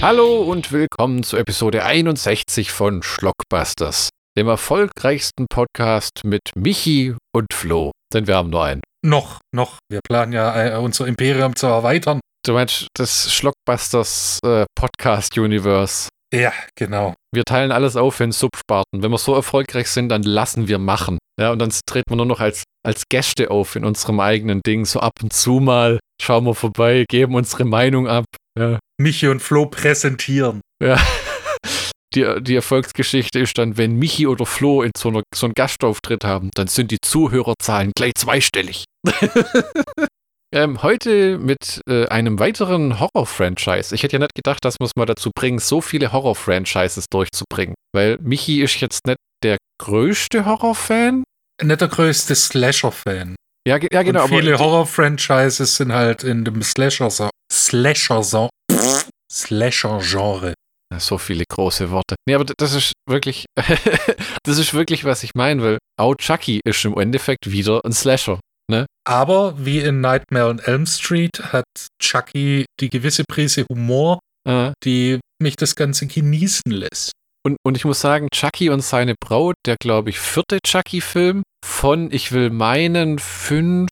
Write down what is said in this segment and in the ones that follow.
Hallo und willkommen zu Episode 61 von Schlockbusters, dem erfolgreichsten Podcast mit Michi und Flo. Denn wir haben nur einen. Noch, noch. Wir planen ja, äh, unser Imperium zu erweitern. Du meinst das Schlockbusters äh, Podcast-Universe. Ja, genau. Wir teilen alles auf in Subsparten. Wenn wir so erfolgreich sind, dann lassen wir machen. Ja, und dann treten wir nur noch als, als Gäste auf in unserem eigenen Ding. So ab und zu mal schauen wir vorbei, geben unsere Meinung ab. Ja. Michi und Flo präsentieren. Ja. Die, die Erfolgsgeschichte ist dann, wenn Michi oder Flo in so, einer, so einen Gastauftritt haben, dann sind die Zuhörerzahlen gleich zweistellig. ähm, heute mit äh, einem weiteren Horror-Franchise. Ich hätte ja nicht gedacht, dass wir es mal dazu bringen, so viele Horror-Franchises durchzubringen. Weil Michi ist jetzt nicht der größte Horror-Fan. Nicht der größte Slasher-Fan. Ja, ja genau. Und viele Horror-Franchises sind halt in dem Slasher-Genre. Slasher-Genre. Slasher-Genre. So viele große Worte. Nee, aber das ist wirklich, das ist wirklich, was ich meine, weil auch Chucky ist im Endeffekt wieder ein Slasher. Aber wie in Nightmare on Elm Street hat Chucky die gewisse Prise Humor, Äh, die mich das Ganze genießen lässt. und, und ich muss sagen, Chucky und seine Braut, der glaube ich vierte Chucky-Film von, ich will meinen, fünf,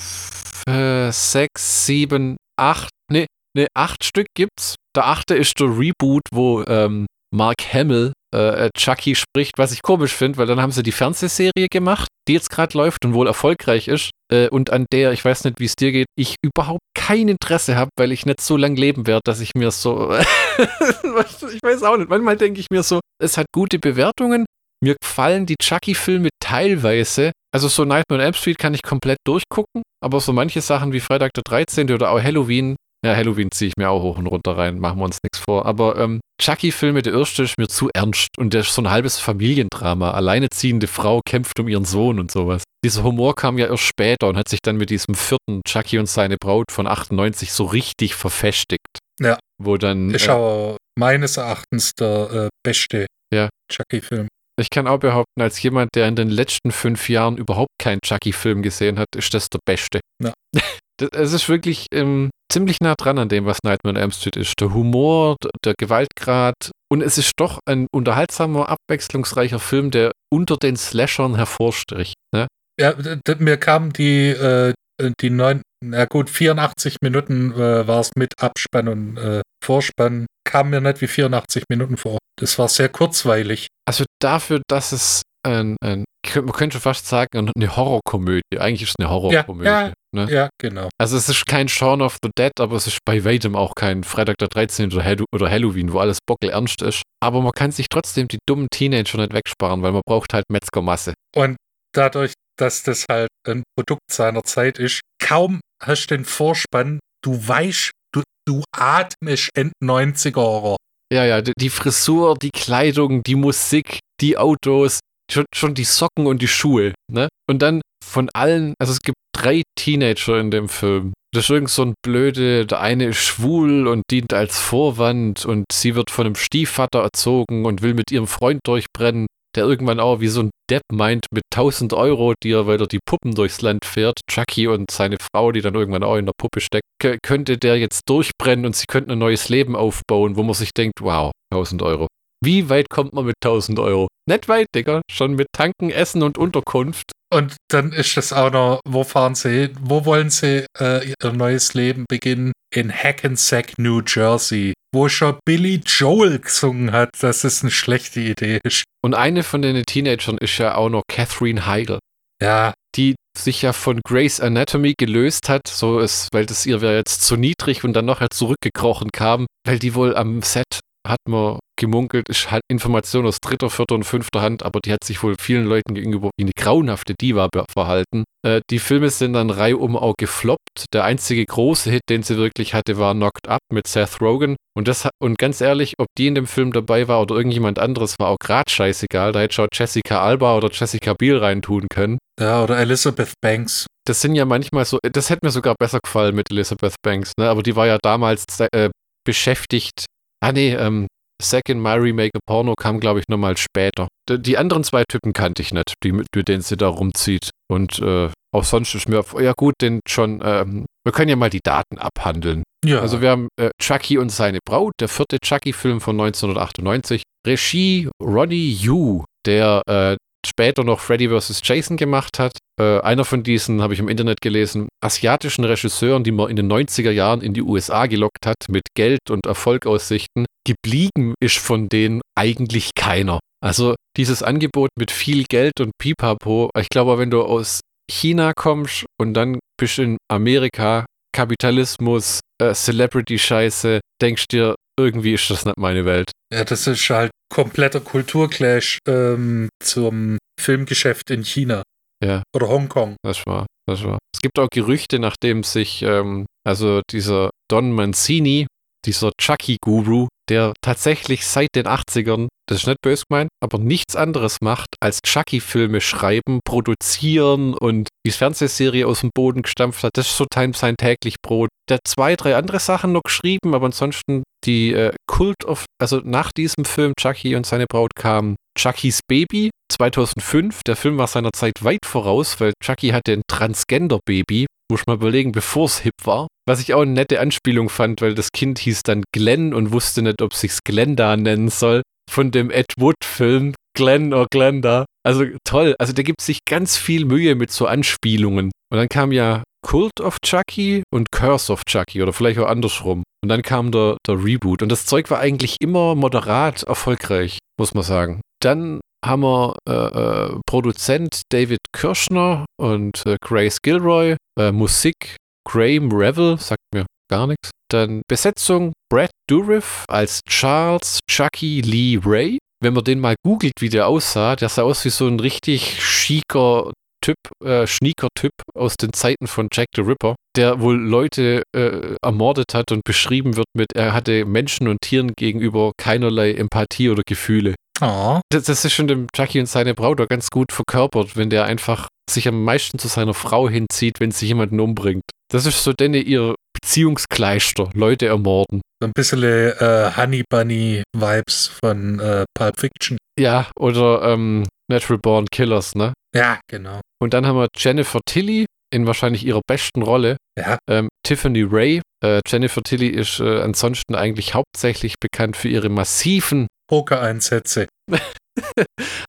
äh, sechs, sieben, acht, nee, nee, acht Stück gibt's. Der achte ist der Reboot, wo ähm, Mark Hamill äh, Chucky spricht, was ich komisch finde, weil dann haben sie die Fernsehserie gemacht, die jetzt gerade läuft und wohl erfolgreich ist äh, und an der, ich weiß nicht, wie es dir geht, ich überhaupt kein Interesse habe, weil ich nicht so lang leben werde, dass ich mir so, ich weiß auch nicht, manchmal denke ich mir so, es hat gute Bewertungen, mir gefallen die Chucky-Filme teilweise, also so Nightmare on Elm Street kann ich komplett durchgucken, aber so manche Sachen wie Freitag der 13. oder auch Halloween, ja, Halloween ziehe ich mir auch hoch und runter rein, machen wir uns nichts vor. Aber ähm, Chucky-Filme, der erste ist mir zu ernst und der ist so ein halbes Familiendrama. Alleineziehende Frau kämpft um ihren Sohn und sowas. Dieser Humor kam ja erst später und hat sich dann mit diesem vierten Chucky und seine Braut von 98 so richtig verfestigt. Ja. Wo dann. Ist äh, aber meines Erachtens der äh, beste Ja. Chucky-Film. ich kann auch behaupten, als jemand, der in den letzten fünf Jahren überhaupt keinen Chucky-Film gesehen hat, ist das der beste. Ja. Es ist wirklich ähm, ziemlich nah dran an dem, was Nightmare on Elm Street ist. Der Humor, der Gewaltgrad und es ist doch ein unterhaltsamer, abwechslungsreicher Film, der unter den Slashern hervorsticht. Ne? Ja, mir kamen die, äh, die neun, na gut, 84 Minuten äh, war es mit Abspann und äh, Vorspann, kam mir nicht wie 84 Minuten vor. Das war sehr kurzweilig. Also dafür, dass es ein, ein man könnte schon fast sagen, eine Horrorkomödie. Eigentlich ist es eine Horrorkomödie. ja. Ne? Ja, genau. Also es ist kein Shaun of the Dead, aber es ist bei weitem auch kein Freitag der 13. oder, Hallo oder Halloween, wo alles bockel ernst ist. Aber man kann sich trotzdem die dummen Teenager nicht wegsparen, weil man braucht halt Metzgermasse. Und dadurch, dass das halt ein Produkt seiner Zeit ist, kaum hast du den Vorspann, du weißt, du, du atmest End 90er Horror. Ja, ja, die Frisur, die Kleidung, die Musik, die Autos, schon, schon die Socken und die Schuhe, ne? Und dann von allen, also es gibt drei Teenager in dem Film. Das ist irgend so ein blöde, der eine ist schwul und dient als Vorwand und sie wird von einem Stiefvater erzogen und will mit ihrem Freund durchbrennen, der irgendwann auch wie so ein Depp meint, mit 1000 Euro, die er, weil er die Puppen durchs Land fährt, Chucky und seine Frau, die dann irgendwann auch in der Puppe steckt, könnte der jetzt durchbrennen und sie könnten ein neues Leben aufbauen, wo man sich denkt, wow, 1000 Euro. Wie weit kommt man mit 1000 Euro? Nicht weit, Digga. Schon mit Tanken, Essen und Unterkunft. Und dann ist das auch noch, wo fahren sie hin? Wo wollen sie äh, ihr neues Leben beginnen? In Hackensack, New Jersey, wo schon Billy Joel gesungen hat, dass es eine schlechte Idee ist. Und eine von den Teenagern ist ja auch noch Catherine Heigl, Ja, die sich ja von Grey's Anatomy gelöst hat, so ist, weil das ihr wäre jetzt zu niedrig und dann nachher zurückgekrochen kam, weil die wohl am Set hat man gemunkelt, ist halt Information aus dritter, vierter und fünfter Hand, aber die hat sich wohl vielen Leuten gegenüber wie eine grauenhafte Diva verhalten. Äh, die Filme sind dann reihum auch gefloppt. Der einzige große Hit, den sie wirklich hatte, war Knocked Up mit Seth Rogen. Und das und ganz ehrlich, ob die in dem Film dabei war oder irgendjemand anderes, war auch grad scheißegal. Da hätte schon Jessica Alba oder Jessica Biel reintun können. ja, oder Elizabeth Banks. Das sind ja manchmal so, das hätte mir sogar besser gefallen mit Elizabeth Banks, ne? Aber die war ja damals äh, beschäftigt. Ah nee, ähm, Second My Remake a Porno kam, glaube ich, nochmal später. Die anderen zwei Typen kannte ich nicht, die, mit mit denen sie da rumzieht. Und äh, auch sonst ist mir, ja gut, den schon, ähm, wir können ja mal die Daten abhandeln. Ja. Also wir haben äh, Chucky und seine Braut, der vierte Chucky-Film von 1998. Regie Ronnie Yu, der äh, später noch Freddy vs. Jason gemacht hat. Äh, einer von diesen, habe ich im Internet gelesen, asiatischen Regisseuren, die man in den 90er Jahren in die USA gelockt hat mit Geld und Erfolgaussichten. Geblieben ist von denen eigentlich keiner. Also dieses Angebot mit viel Geld und Pipapo, ich glaube, wenn du aus China kommst und dann bist in Amerika, Kapitalismus, äh, Celebrity-Scheiße, denkst dir, irgendwie ist das nicht meine Welt. Ja, das ist halt kompletter Kulturclash ähm, zum Filmgeschäft in China. Ja. Oder Hongkong. Das war, das war. Es gibt auch Gerüchte, nachdem sich, ähm, also dieser Don Mancini, dieser Chucky-Guru, der tatsächlich seit den 80ern, das ist nicht böse gemeint, aber nichts anderes macht, als Chucky-Filme schreiben, produzieren und die Fernsehserie aus dem Boden gestampft hat. Das ist so sein täglich Brot. Der hat zwei, drei andere Sachen noch geschrieben, aber ansonsten die äh, Cult of, also nach diesem Film Chucky und seine Braut kam Chuckys Baby 2005. Der Film war seiner Zeit weit voraus, weil Chucky hatte ein Transgender-Baby. Muss ich mal überlegen, bevor es hip war. Was ich auch eine nette Anspielung fand, weil das Kind hieß dann Glenn und wusste nicht, ob sich's Glenda nennen soll. Von dem Ed Wood-Film Glenn oder Glenda. Also toll. Also da gibt sich ganz viel Mühe mit so Anspielungen. Und dann kam ja Cult of Chucky und Curse of Chucky oder vielleicht auch andersrum. Und dann kam der, der Reboot. Und das Zeug war eigentlich immer moderat erfolgreich, muss man sagen. Dann haben wir äh, äh, Produzent David Kirschner und äh, Grace Gilroy, äh, Musik Graham Revel, sagt mir gar nichts. Dann Besetzung Brad Dourif als Charles Chucky Lee Ray. Wenn man den mal googelt, wie der aussah, der sah aus wie so ein richtig chiker Typ, äh, Schnieker-Typ aus den Zeiten von Jack the Ripper, der wohl Leute äh, ermordet hat und beschrieben wird mit, er hatte Menschen und Tieren gegenüber keinerlei Empathie oder Gefühle. Oh. Das, das ist schon dem Chucky und seine Braut doch ganz gut verkörpert, wenn der einfach sich am meisten zu seiner Frau hinzieht, wenn sie jemanden umbringt. Das ist so denn ihr Beziehungskleister, Leute ermorden. So ein bisschen äh, Honey Bunny Vibes von äh, Pulp Fiction. Ja, oder ähm, Natural Born Killers, ne? Ja, genau. Und dann haben wir Jennifer Tilly in wahrscheinlich ihrer besten Rolle. Ja. Ähm, Tiffany Ray. Äh, Jennifer Tilly ist äh, ansonsten eigentlich hauptsächlich bekannt für ihre massiven Pokereinsätze.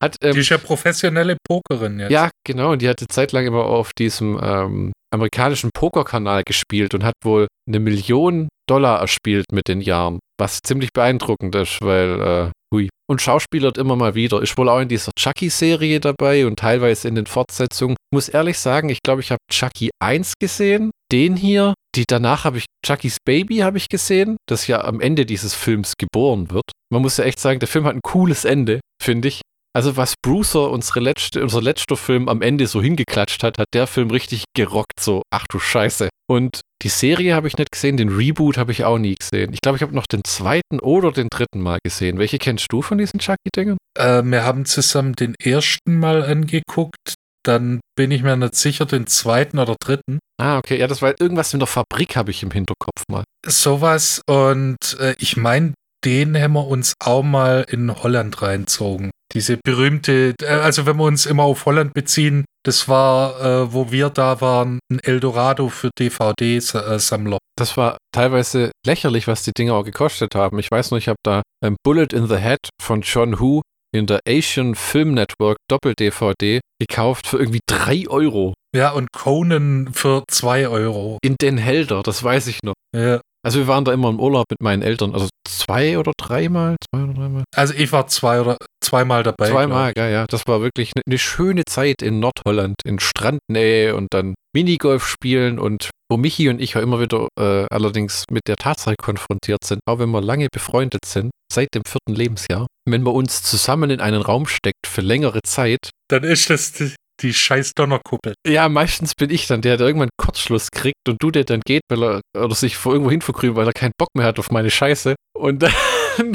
hat, ähm, Die ist ja professionelle Pokerin jetzt. Ja, genau. Und die hatte zeitlang immer auf diesem ähm, amerikanischen Pokerkanal gespielt und hat wohl eine Million Dollar erspielt mit den Jahren. Was ziemlich beeindruckend ist, weil, äh, hui. Und schauspielert immer mal wieder. Ist wohl auch in dieser Chucky-Serie dabei und teilweise in den Fortsetzungen. Muss ehrlich sagen, ich glaube, ich habe Chucky 1 gesehen. Den hier. Die danach habe ich Chuckys Baby habe ich gesehen, das ja am Ende dieses Films geboren wird. Man muss ja echt sagen, der Film hat ein cooles Ende, finde ich. Also was Brucer, unsere letzte, unser letzter Film am Ende so hingeklatscht hat, hat der Film richtig gerockt, so, ach du Scheiße. Und die Serie habe ich nicht gesehen, den Reboot habe ich auch nie gesehen. Ich glaube, ich habe noch den zweiten oder den dritten Mal gesehen. Welche kennst du von diesen Chucky-Dingern? Äh, wir haben zusammen den ersten Mal angeguckt, dann bin ich mir nicht sicher, den zweiten oder dritten. Ah, okay, ja, das war irgendwas in der Fabrik, habe ich im Hinterkopf mal. Sowas und äh, ich meine, den haben wir uns auch mal in Holland reinzogen. Diese berühmte, äh, also wenn wir uns immer auf Holland beziehen, das war, äh, wo wir da waren, ein Eldorado für DVD-Sammler. Das war teilweise lächerlich, was die Dinger auch gekostet haben. Ich weiß noch, ich habe da ein Bullet in the Head von John Who in der Asian Film Network Doppel-DVD gekauft für irgendwie 3 Euro. Ja, und Conan für 2 Euro. In Den Helder, das weiß ich noch. Ja. Also wir waren da immer im Urlaub mit meinen Eltern, also zwei oder dreimal, zwei oder dreimal. Also ich war zwei oder zweimal dabei. Zweimal, ja, ja. Das war wirklich eine ne schöne Zeit in Nordholland, in Strandnähe und dann Minigolf spielen und wo Michi und ich ja immer wieder äh, allerdings mit der Tatsache konfrontiert sind, auch wenn wir lange befreundet sind, seit dem vierten Lebensjahr, wenn man uns zusammen in einen Raum steckt für längere Zeit, Dann ist das die, die scheiß Donnerkuppel. Ja, meistens bin ich dann der, der irgendwann Kurzschluss kriegt und du, der dann geht, weil er oder sich vor irgendwo hin verkrümt, weil er keinen Bock mehr hat auf meine Scheiße. Und dann,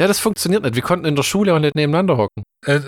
ja, das funktioniert nicht. Wir konnten in der Schule auch nicht nebeneinander hocken. Äh,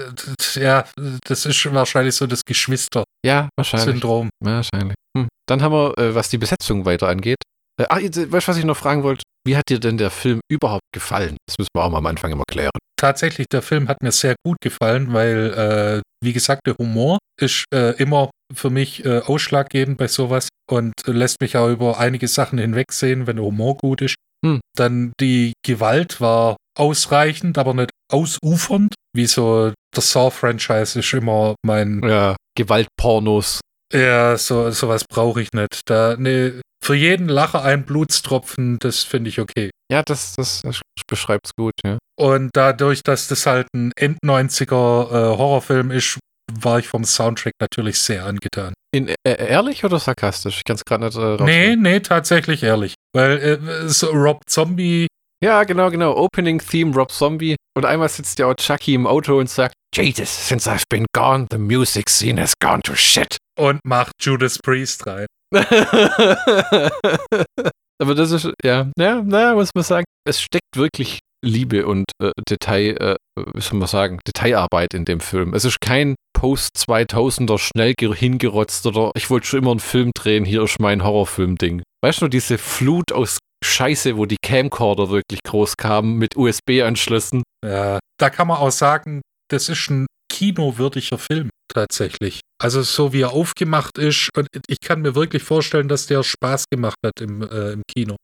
ja, das ist wahrscheinlich so das Geschwister-Syndrom. Ja, wahrscheinlich. Ja, wahrscheinlich. Hm. Dann haben wir, äh, was die Besetzung weiter angeht. Äh, ach, jetzt, weißt du, was ich noch fragen wollte? Wie hat dir denn der Film überhaupt gefallen? Das müssen wir auch mal am Anfang immer klären. Tatsächlich, der Film hat mir sehr gut gefallen, weil, äh, wie gesagt, der Humor ist äh, immer für mich äh, ausschlaggebend bei sowas und lässt mich auch über einige Sachen hinwegsehen, wenn der Humor gut ist. Hm. Dann die Gewalt war ausreichend, aber nicht ausufernd, wie so das Saw-Franchise ist immer mein Ja, Gewaltpornos. Ja, so sowas brauche ich nicht. Da ne, für jeden Lacher ein Blutstropfen, das finde ich okay. Ja, das, das, das beschreibt's gut, ja. Und dadurch, dass das halt ein End-90er äh, Horrorfilm ist, war ich vom Soundtrack natürlich sehr angetan. In, äh, ehrlich oder sarkastisch? Ich kann es gerade nicht äh, Nee, nee, tatsächlich ehrlich. Weil äh, so Rob Zombie, Ja, genau, genau. Opening Theme Rob Zombie. Und einmal sitzt ja auch Chucky im Auto und sagt, Jesus, since I've been gone, the music scene has gone to shit. und macht Judas Priest rein. Aber das ist, ja, ja, na, muss man sagen, es steckt wirklich Liebe und äh, Detail, äh, wie soll man sagen, Detailarbeit in dem Film. Es ist kein Post-2000er schnell ge- hingerotzt oder ich wollte schon immer einen Film drehen, hier ist mein Horrorfilm-Ding. Weißt du, diese Flut aus Scheiße, wo die Camcorder wirklich groß kamen mit USB-Anschlüssen. Ja, da kann man auch sagen, das ist ein kinowürdiger Film tatsächlich. Also so wie er aufgemacht ist und ich kann mir wirklich vorstellen, dass der Spaß gemacht hat im, äh, im Kino.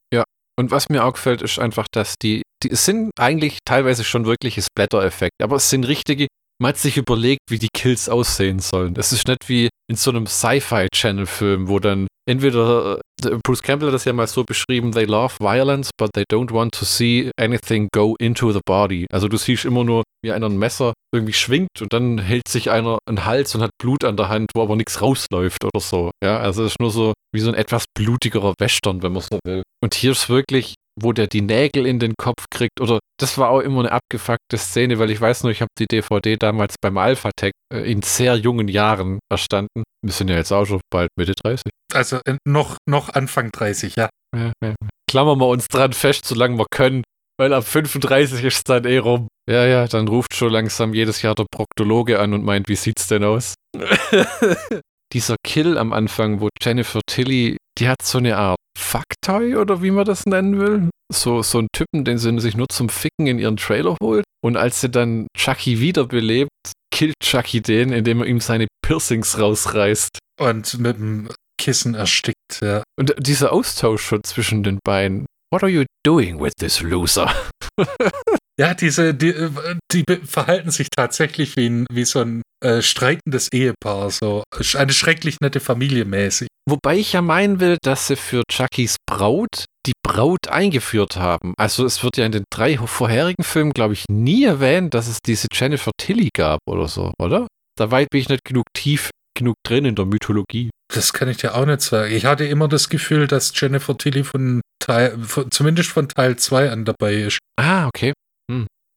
Und was mir auch gefällt, ist einfach, dass die, die es sind eigentlich teilweise schon wirkliche Splatter-Effekte, aber es sind richtige, man hat sich überlegt, wie die Kills aussehen sollen. Es ist nicht wie in so einem Sci-Fi-Channel-Film, wo dann entweder, äh, Bruce Campbell hat das ja mal so beschrieben, they love violence, but they don't want to see anything go into the body. Also du siehst immer nur, wie einer ein Messer irgendwie schwingt und dann hält sich einer einen Hals und hat Blut an der Hand, wo aber nichts rausläuft oder so. Ja, also es ist nur so wie so ein etwas blutigerer Western, wenn man so will. Und hier ist wirklich, wo der die Nägel in den Kopf kriegt oder das war auch immer eine abgefuckte Szene, weil ich weiß nur, ich habe die DVD damals beim Alphatec äh, in sehr jungen Jahren erstanden. Wir sind ja jetzt auch schon bald Mitte 30. Also äh, noch, noch Anfang 30, ja. Ja, ja. Klammern wir uns dran fest, solange wir können, weil ab 35 ist es dann eh rum. Ja, ja, dann ruft schon langsam jedes Jahr der Proktologe an und meint, wie sieht's denn aus? Dieser Kill am Anfang, wo Jennifer Tilly, die hat so eine Art Fucktoy oder wie man das nennen will. So, so einen Typen, den sie sich nur zum Ficken in ihren Trailer holt. Und als sie dann Chucky wiederbelebt, killt Chucky den, indem er ihm seine Piercings rausreißt. Und mit dem Kissen erstickt, ja. Und dieser Austausch schon zwischen den beiden. What are you doing with this loser? Ja, diese, die, äh, die verhalten sich tatsächlich wie, ein, wie so ein äh, streitendes Ehepaar, so eine schrecklich nette Familie mäßig. Wobei ich ja meinen will, dass sie für Chuckys Braut die Braut eingeführt haben. Also es wird ja in den drei vorherigen Filmen, glaube ich, nie erwähnt, dass es diese Jennifer Tilly gab oder so, oder? Da weit bin ich nicht genug tief genug drin in der Mythologie. Das kann ich dir auch nicht sagen. Ich hatte immer das Gefühl, dass Jennifer Tilly von Teil, von, zumindest von Teil 2 an dabei ist. Ah, okay.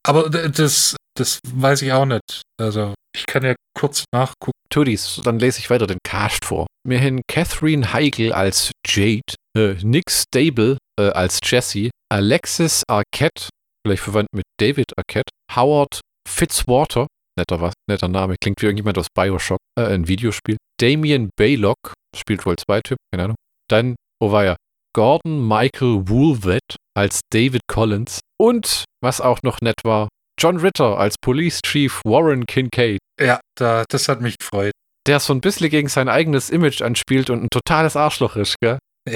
Aber d- das, das weiß ich auch nicht. Also, ich kann ja kurz nachgucken. Tudis, dann lese ich weiter den Cast vor. Wir haben Catherine Heigl als Jade, äh, Nick Stable äh, als Jesse, Alexis Arquette, vielleicht verwandt mit David Arquette, Howard Fitzwater, netter, was, netter Name, klingt wie irgendjemand aus Bioshock, äh, ein Videospiel, Damien Baylock, spielt wohl zwei Typen, keine Ahnung. Dann, oh ja, Gordon Michael Woolvet als David Collins und, was auch noch nett war, John Ritter als Police Chief Warren Kincaid Ja, da, das hat mich gefreut. der so ein bisschen gegen sein eigenes Image anspielt und ein totales Arschloch ist, gell?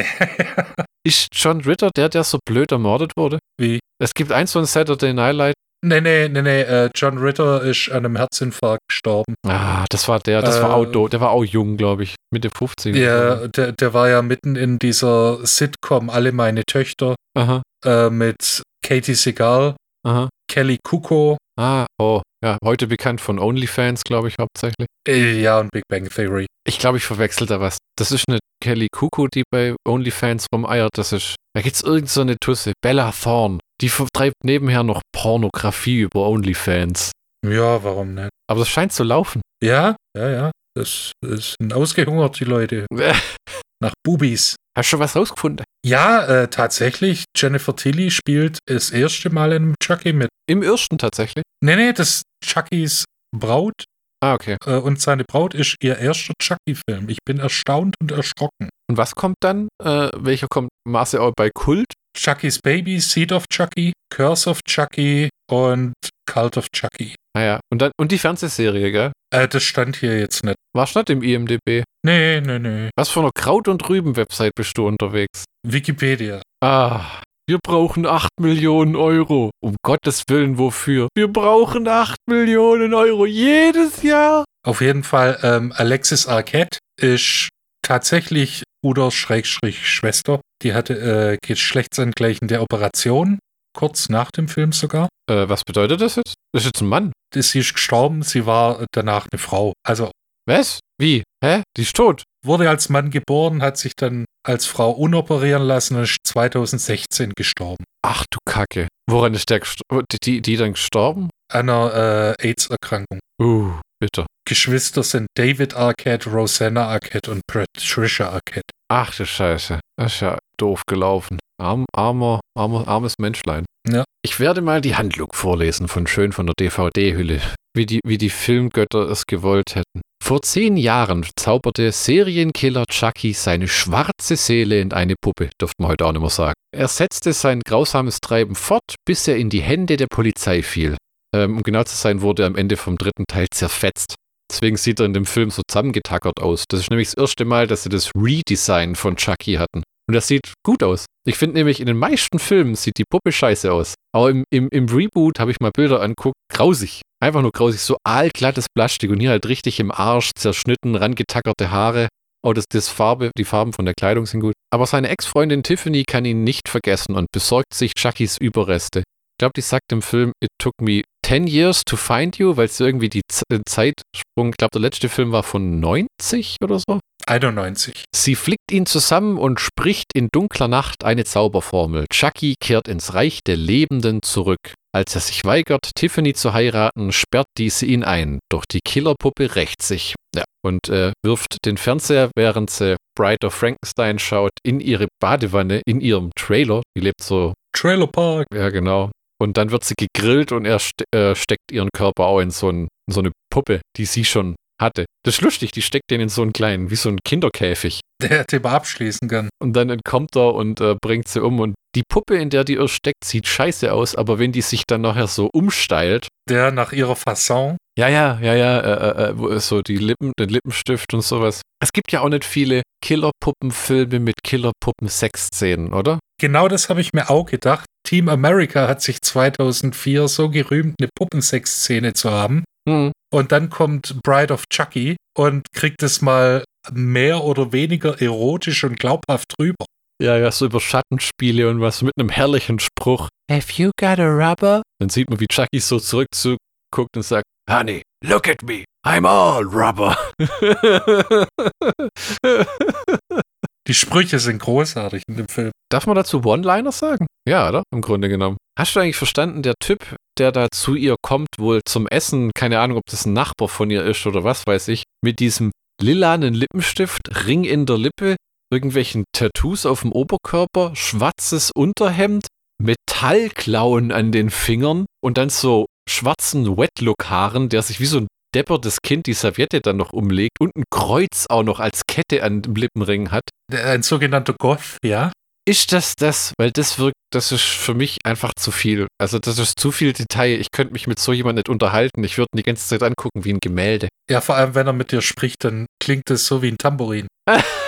Ist John Ritter der, der so blöd ermordet wurde? Wie? Es gibt eins ein Saturday Night Light. Nee, nee, nee, nee. Äh, John Ritter ist an einem Herzinfarkt gestorben. Ah, das war der, das war Äh, auch do, der war auch jung, glaube ich. Mitte 50. Ja, der, der war ja mitten in dieser Sitcom Alle meine Töchter Aha, äh, mit Katie Segal, aha. Kelly Kuko, Ah, oh, ja, heute bekannt von OnlyFans, glaube ich, hauptsächlich. äh, ja, und Big Bang Theory. Ich glaube, ich verwechsel da was. Das ist eine Kelly Kuku, die bei OnlyFans rumeiert. Das ist, da gibt's irgend so eine Tusse, Bella Thorne. Die vertreibt nebenher noch Pornografie über OnlyFans. Ja, warum nicht? Aber das scheint zu laufen. Ja, ja, ja. Das, das sind ausgehungert, die Leute. Nach Bubis. Hast du schon was rausgefunden? Ja, äh, tatsächlich, Jennifer Tilly spielt das erste Mal in einem Chucky mit. Im ersten tatsächlich. Nee, nee, das ist Chuckys Braut Ah, okay. äh, und seine Braut ist ihr erster Chucky-Film. Ich bin erstaunt und erschrocken. Und was kommt dann? Äh, welcher kommt? Maße auch bei Kult? Chucky's Baby, Seed of Chucky, Curse of Chucky und Cult of Chucky. Naja, und dann, und die Fernsehserie, gell? Äh, das stand hier jetzt nicht. War nicht im IMDB. Nee, nee, nee. Was für eine Kraut- und Rüben-Website bist du unterwegs? Wikipedia. Ah, wir brauchen 8 Millionen Euro. Um Gottes Willen, wofür? Wir brauchen 8 Millionen Euro jedes Jahr. Auf jeden Fall, ähm, Alexis Arquette ist tatsächlich Bruder Schrägstrich Schwester. Die hatte äh, Geschlechtsangleichen der Operation, kurz nach dem Film sogar. Äh, was bedeutet das jetzt? Das ist jetzt ein Mann. Sie ist gestorben, sie war danach eine Frau. Also Was? Wie? Hä? Die ist tot. wurde als Mann geboren, hat sich dann als Frau unoperieren lassen und ist 2016 gestorben. Ach du Kacke. Woran ist der die, die dann gestorben? An einer äh, AIDS-Erkrankung. Uh, bitte. Geschwister sind David Arquette, Rosanna Arquette und Patricia Arquette. Ach du Scheiße. Das ist ja doof gelaufen. Arm, armer, armer, armes Menschlein. Ja. Ich werde mal die Handlung vorlesen von Schön von der DVD-Hülle, wie die, wie die Filmgötter es gewollt hätten. Vor zehn Jahren zauberte Serienkiller Chucky seine schwarze Seele in eine Puppe, dürfte man heute auch nicht mehr sagen. Er setzte sein grausames Treiben fort, bis er in die Hände der Polizei fiel. Ähm, um genau zu sein, wurde er am Ende vom dritten Teil zerfetzt. Deswegen sieht er in dem Film so zusammengetackert aus. Das ist nämlich das erste Mal, dass sie das Redesign von Chucky hatten. Und das sieht gut aus. Ich finde nämlich, in den meisten Filmen sieht die Puppe scheiße aus. Aber im, im, im Reboot habe ich mal Bilder anguckt, grausig. Einfach nur grausig. So aalglattes Plastik und hier halt richtig im Arsch, zerschnitten, rangetackerte Haare. Oh, das, das Farbe, die Farben von der Kleidung sind gut. Aber seine Ex-Freundin Tiffany kann ihn nicht vergessen und besorgt sich Chuckys Überreste. Ich glaube, die sagt im Film, it took me 10 years to find you, weil es irgendwie die äh, Zeitsprung, ich glaube, der letzte Film war von 90 oder so. 91. Sie flickt ihn zusammen und spricht in dunkler Nacht eine Zauberformel. Chucky kehrt ins Reich der Lebenden zurück. Als er sich weigert, Tiffany zu heiraten, sperrt diese ihn ein. Doch die Killerpuppe rächt sich. Ja, und äh, wirft den Fernseher, während sie Bride of Frankenstein schaut, in ihre Badewanne, in ihrem Trailer. Die lebt so, Trailer Park. ja genau. Und dann wird sie gegrillt und er ste äh, steckt ihren Körper auch in so, ein, in so eine Puppe, die sie schon hatte. Das ist lustig, die steckt den in so einen kleinen, wie so einen Kinderkäfig. Der Thema abschließen kann. Und dann entkommt er und äh, bringt sie um. Und die Puppe, in der die er steckt, sieht scheiße aus, aber wenn die sich dann nachher so umsteilt, Der nach ihrer Fasson. ja, ja, ja, ja, äh, äh, ist so die Lippen, den Lippenstift und sowas. Es gibt ja auch nicht viele Killerpuppenfilme mit Killerpuppen-Sexszenen, oder? Genau das habe ich mir auch gedacht. Team America hat sich 2004 so gerühmt, eine Puppensex-Szene zu haben. Hm. Und dann kommt Bride of Chucky und kriegt es mal mehr oder weniger erotisch und glaubhaft rüber. Ja, ja, so über Schattenspiele und was mit einem herrlichen Spruch. Have you got a rubber? Dann sieht man, wie Chucky so zurückguckt und sagt, Honey, look at me. I'm all rubber. Die Sprüche sind großartig in dem Film. Darf man dazu One-Liner sagen? Ja, oder? Im Grunde genommen. Hast du eigentlich verstanden, der Typ, der da zu ihr kommt, wohl zum Essen, keine Ahnung, ob das ein Nachbar von ihr ist oder was weiß ich, mit diesem lilanen Lippenstift, Ring in der Lippe, irgendwelchen Tattoos auf dem Oberkörper, schwarzes Unterhemd, Metallklauen an den Fingern und dann so schwarzen Wetlook-Haaren, der sich wie so ein deppertes Kind die Serviette dann noch umlegt und ein Kreuz auch noch als Kette an dem Lippenring hat. Ein sogenannter Goth, ja. Ist das das? Weil das wirkt, das ist für mich einfach zu viel. Also das ist zu viel Detail. Ich könnte mich mit so jemandem nicht unterhalten. Ich würde ihn die ganze Zeit angucken wie ein Gemälde. Ja, vor allem, wenn er mit dir spricht, dann klingt es so wie ein Tambourin.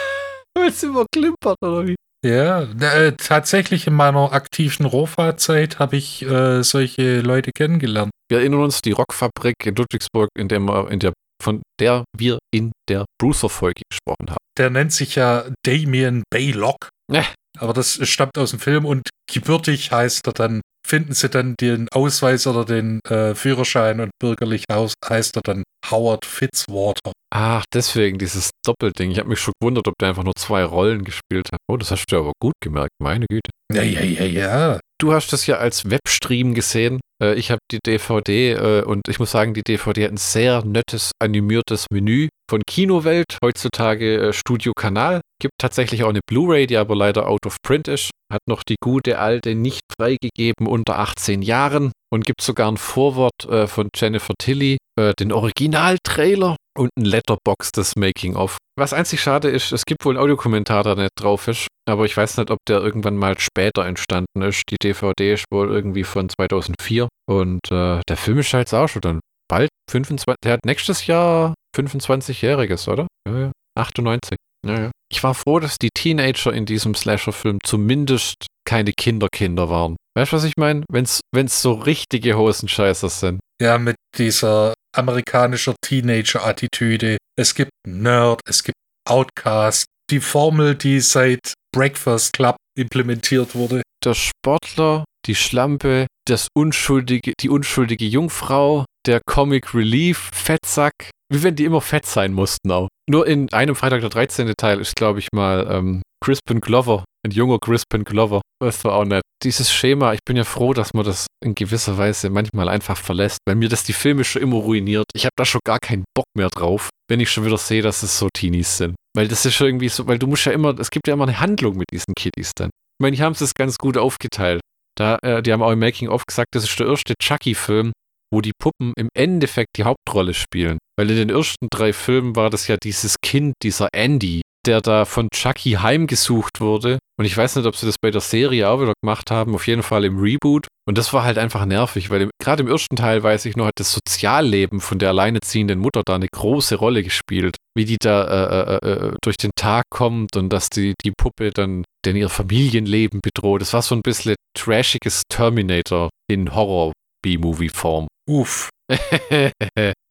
Weil es immer klimpert, oder wie? Ja, äh, tatsächlich in meiner aktiven Rohfahrzeit habe ich äh, solche Leute kennengelernt. Wir erinnern uns, die Rockfabrik in Ludwigsburg, in der, wir- in der, von der wir in der Brucer-Folge gesprochen haben. Der nennt sich ja Damien Baylock. Ja. Aber das stammt aus dem Film und gebürtig heißt er dann, finden sie dann den Ausweis oder den äh, Führerschein und bürgerlich heißt er dann Howard Fitzwater. Ach, deswegen dieses Doppelding. Ich habe mich schon gewundert, ob der einfach nur zwei Rollen gespielt hat. Oh, das hast du aber gut gemerkt, meine Güte. Ja, ja, ja, ja. Du hast das ja als Webstream gesehen. Äh, ich habe die DVD äh, und ich muss sagen, die DVD hat ein sehr nettes animiertes Menü von Kinowelt, heutzutage äh, Studio Kanal. Gibt tatsächlich auch eine Blu-ray, die aber leider out of print ist. Hat noch die gute alte nicht freigegeben unter 18 Jahren und gibt sogar ein Vorwort äh, von Jennifer Tilly, äh, den Originaltrailer und ein Letterbox des Making-of. Was einzig schade ist, es gibt wohl einen Audiokommentar, der nicht drauf ist, aber ich weiß nicht, ob der irgendwann mal später entstanden ist. Die DVD ist wohl irgendwie von 2004 und äh, der Film ist halt auch schon dann bald 25, der hat nächstes Jahr 25-Jähriges, oder? Ja, ja. 98. Ja, ja. Ich war froh, dass die Teenager in diesem Slasher-Film zumindest keine Kinderkinder waren. Weißt du, was ich meine? Wenn es so richtige Hosenscheißer sind. Ja, mit dieser amerikanischer Teenager-Attitüde. Es gibt Nerd, es gibt Outcast. Die Formel, die seit Breakfast Club implementiert wurde. Der Sportler, die Schlampe, das unschuldige, die unschuldige Jungfrau, der Comic Relief, Fettsack. Wie wenn die immer fett sein mussten auch. Nur in einem Freitag der 13. Teil ist, glaube ich, mal ähm, Crispin Glover, ein junger Crispin Glover. Das war auch nett. Dieses Schema, ich bin ja froh, dass man das in gewisser Weise manchmal einfach verlässt, weil mir das die Filme schon immer ruiniert. Ich habe da schon gar keinen Bock mehr drauf, wenn ich schon wieder sehe, dass es so Teenies sind. Weil das ist schon irgendwie so, weil du musst ja immer, es gibt ja immer eine Handlung mit diesen Kiddies dann. Ich meine, die haben es ganz gut aufgeteilt. Da, äh, die haben auch im Making-of gesagt, das ist der erste Chucky-Film, wo die Puppen im Endeffekt die Hauptrolle spielen. Weil in den ersten drei Filmen war das ja dieses Kind, dieser Andy, der da von Chucky heimgesucht wurde. Und ich weiß nicht, ob sie das bei der Serie auch wieder gemacht haben, auf jeden Fall im Reboot. Und das war halt einfach nervig, weil gerade im ersten Teil, weiß ich noch, hat das Sozialleben von der alleineziehenden Mutter da eine große Rolle gespielt. Wie die da äh, äh, äh durch den Tag kommt und dass die, die Puppe dann denn ihr Familienleben bedroht. Das war so ein bisschen trashiges Terminator in Horror-B-Movie-Form. Uff.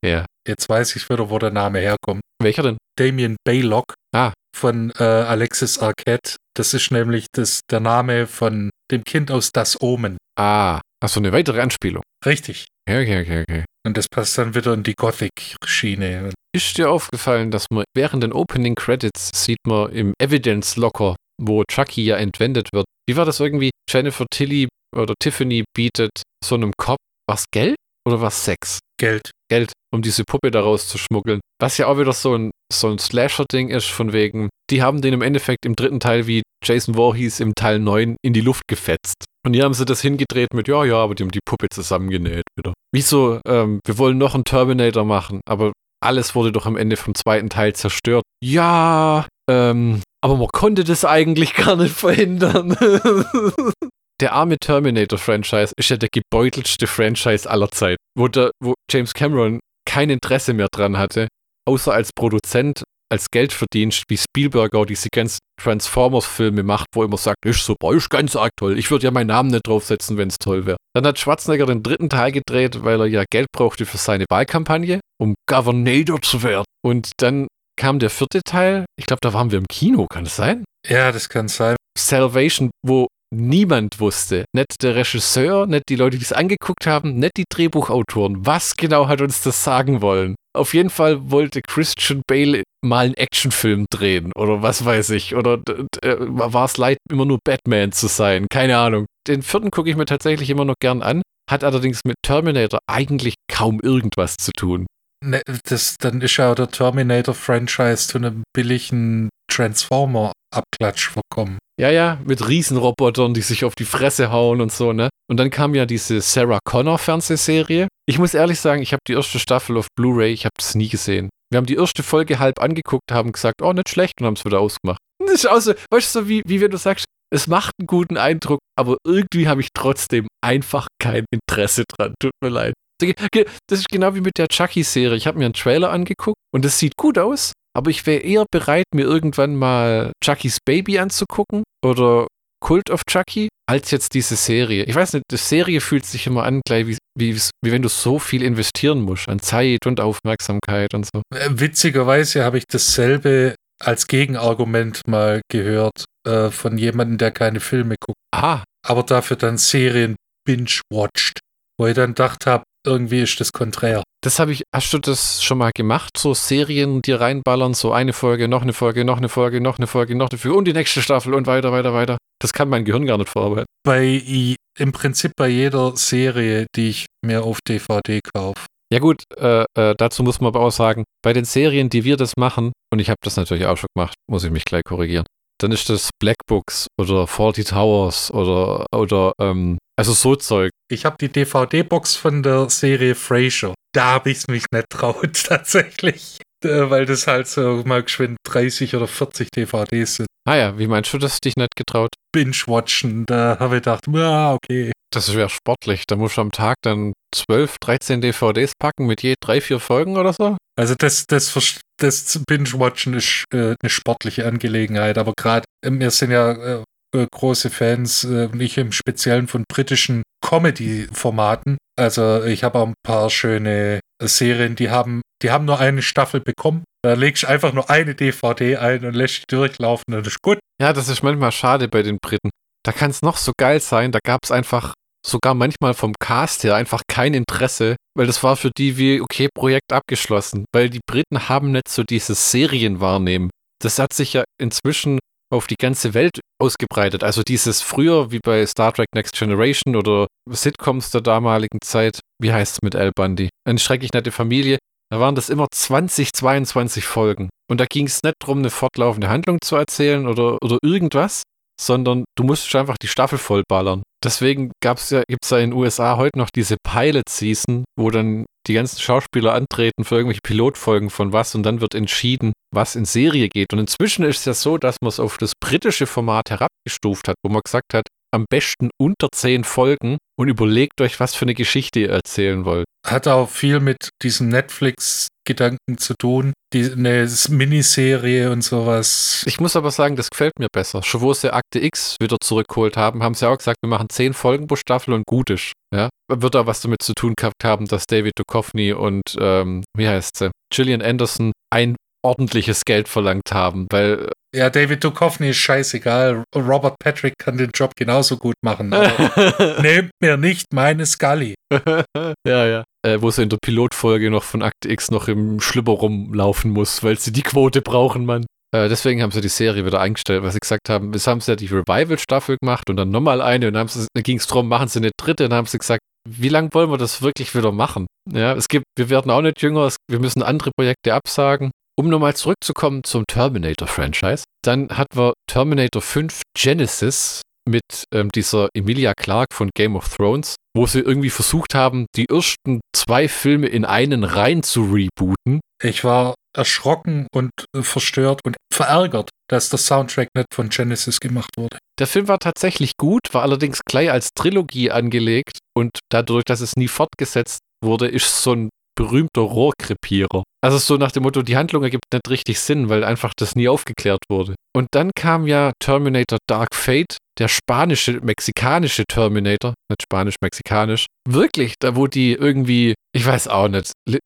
ja. Jetzt weiß ich wieder, wo der Name herkommt. Welcher denn? Damien Baylock. Ah. Von äh, Alexis Arquette. Das ist nämlich das, der Name von dem Kind aus Das Omen. Ah. Achso, eine weitere Anspielung. Richtig. Okay, okay, okay. Und das passt dann wieder in die Gothic-Schiene. Ist dir aufgefallen, dass man während den Opening Credits sieht man im Evidence Locker, wo Chucky ja entwendet wird. Wie war das irgendwie? Jennifer Tilly oder Tiffany bietet so einem Cop was Geld oder was Sex? Geld. Geld, um diese Puppe da rauszuschmuggeln. Was ja auch wieder so ein, so ein Slasher-Ding ist, von wegen, die haben den im Endeffekt im dritten Teil wie Jason Voorhees im Teil 9 in die Luft gefetzt. Und hier haben sie das hingedreht mit, ja, ja, aber die haben die Puppe zusammengenäht wieder. Wieso, ähm, wir wollen noch einen Terminator machen, aber alles wurde doch am Ende vom zweiten Teil zerstört. Ja, ähm, aber man konnte das eigentlich gar nicht verhindern. der arme Terminator-Franchise ist ja der gebeutelste Franchise aller Zeiten, wo, der, wo James Cameron kein Interesse mehr dran hatte, außer als Produzent, als Geldverdienst, wie Spielberg auch diese ganzen Transformers-Filme macht, wo er immer sagt, ist super, ist ganz arg toll. Ich würde ja meinen Namen nicht draufsetzen, wenn es toll wäre. Dann hat Schwarzenegger den dritten Teil gedreht, weil er ja Geld brauchte für seine Wahlkampagne, um Governator zu werden. Und dann kam der vierte Teil. Ich glaube, da waren wir im Kino, kann es sein? Ja, das kann sein. Salvation, wo niemand wusste. Nicht der Regisseur, nicht die Leute, die es angeguckt haben, nicht die Drehbuchautoren. Was genau hat uns das sagen wollen? Auf jeden Fall wollte Christian Bale mal einen Actionfilm drehen oder was weiß ich. Oder äh, war es leid, immer nur Batman zu sein? Keine Ahnung. Den vierten gucke ich mir tatsächlich immer noch gern an, hat allerdings mit Terminator eigentlich kaum irgendwas zu tun. Ne, das, dann ist ja der Terminator-Franchise zu einem billigen Transformer-Abklatsch verkommen. Ja, ja, mit Riesenrobotern, die sich auf die Fresse hauen und so, ne? Und dann kam ja diese Sarah Connor Fernsehserie. Ich muss ehrlich sagen, ich habe die erste Staffel auf Blu-ray, ich habe das nie gesehen. Wir haben die erste Folge halb angeguckt, haben gesagt, oh, nicht schlecht und haben es wieder ausgemacht. Das ist auch so, weißt du, so wie, wie wenn du sagst, es macht einen guten Eindruck, aber irgendwie habe ich trotzdem einfach kein Interesse dran. Tut mir leid. Das ist genau wie mit der Chucky-Serie. Ich habe mir einen Trailer angeguckt und es sieht gut aus, aber ich wäre eher bereit, mir irgendwann mal Chuckys Baby anzugucken oder Cult of Chucky, als jetzt diese Serie. Ich weiß nicht, die Serie fühlt sich immer an, gleich wie, wie, wie wenn du so viel investieren musst an Zeit und Aufmerksamkeit und so. Äh, witzigerweise habe ich dasselbe als Gegenargument mal gehört äh, von jemandem, der keine Filme guckt. Ah. Aber dafür dann Serien binge-watcht. Wo ich dann gedacht habe, irgendwie ist das konträr. Das habe ich, hast du das schon mal gemacht? So Serien, die reinballern, so eine Folge, noch eine Folge, noch eine Folge, noch eine Folge, noch eine Folge und die nächste Staffel und weiter, weiter, weiter. Das kann mein Gehirn gar nicht verarbeiten. Bei, im Prinzip bei jeder Serie, die ich mir auf DVD kaufe. Ja gut, äh, äh, dazu muss man aber auch sagen, bei den Serien, die wir das machen, und ich habe das natürlich auch schon gemacht, muss ich mich gleich korrigieren, dann ist das Black Books oder Forty Towers oder, oder ähm, also so Zeug. Ich habe die DVD-Box von der Serie Frasier. Da habe ich es mich nicht traut, tatsächlich. Äh, weil das halt so mal geschwind 30 oder 40 DVDs sind. Ah ja, wie meinst du das dich nicht getraut? Binge-Watchen, da habe ich gedacht, ja, okay. Das wäre sportlich. Da musst du am Tag dann 12, 13 DVDs packen mit je drei, vier Folgen oder so. Also das, das, das Binge-Watchen ist äh, eine sportliche Angelegenheit, aber gerade äh, wir sind ja äh, große Fans, äh, nicht im Speziellen von britischen Comedy-Formaten. Also ich habe auch ein paar schöne Serien, die haben, die haben nur eine Staffel bekommen. Da legst du einfach nur eine DVD ein und lässt die durchlaufen und das ist gut. Ja, das ist manchmal schade bei den Briten. Da kann es noch so geil sein, da gab es einfach sogar manchmal vom Cast her einfach kein Interesse, weil das war für die wie, okay, Projekt abgeschlossen, weil die Briten haben nicht so dieses Serienwahrnehmen. Das hat sich ja inzwischen auf die ganze Welt ausgebreitet. Also dieses früher, wie bei Star Trek Next Generation oder Sitcoms der damaligen Zeit, wie heißt es mit Al Bundy? Eine schrecklich nette Familie. Da waren das immer 20, 22 Folgen. Und da ging es nicht darum, eine fortlaufende Handlung zu erzählen oder, oder irgendwas, sondern du musstest einfach die Staffel vollballern. Deswegen ja, gibt es ja in den USA heute noch diese Pilot-Season, wo dann die ganzen Schauspieler antreten für irgendwelche Pilotfolgen von was und dann wird entschieden, was in Serie geht. Und inzwischen ist es ja so, dass man es auf das britische Format herabgestuft hat, wo man gesagt hat, am besten unter zehn Folgen und überlegt euch, was für eine Geschichte ihr erzählen wollt. Hat auch viel mit diesem Netflix-Gedanken zu tun. Die, eine Miniserie und sowas. Ich muss aber sagen, das gefällt mir besser. Schon wo sie Akte X wieder zurückgeholt haben, haben sie auch gesagt, wir machen zehn Folgen pro Staffel und gut ist. Ja? Wird auch was damit zu tun gehabt haben, dass David Duchovny und, ähm, wie heißt sie, Gillian Anderson ein ordentliches Geld verlangt haben, weil ja, David Duchovny ist scheißegal. Robert Patrick kann den Job genauso gut machen. nehmt mir nicht meine Scully. ja, ja. Äh, wo sie in der Pilotfolge noch von Akt X noch im Schlüpper rumlaufen muss, weil sie die Quote brauchen, Mann. Äh, deswegen haben sie die Serie wieder eingestellt, weil sie gesagt haben, bis haben sie ja die Revival-Staffel gemacht und dann nochmal eine und dann, dann ging es darum, machen sie eine dritte und dann haben sie gesagt, wie lange wollen wir das wirklich wieder machen? Ja, es gibt, wir werden auch nicht jünger, wir müssen andere Projekte absagen. Um nochmal zurückzukommen zum Terminator-Franchise, dann hatten wir Terminator 5 Genesis mit ähm, dieser Emilia Clarke von Game of Thrones, wo sie irgendwie versucht haben, die ersten zwei Filme in einen rein zu rebooten. Ich war erschrocken und äh, verstört und verärgert, dass der Soundtrack nicht von Genesis gemacht wurde. Der Film war tatsächlich gut, war allerdings gleich als Trilogie angelegt und dadurch, dass es nie fortgesetzt wurde, ist so ein berühmter Rohrkrepierer. Also so nach dem Motto, die Handlung ergibt nicht richtig Sinn, weil einfach das nie aufgeklärt wurde. Und dann kam ja Terminator Dark Fate, der spanische, mexikanische Terminator, nicht spanisch-mexikanisch. Wirklich, da wo die irgendwie, ich weiß auch nicht, Li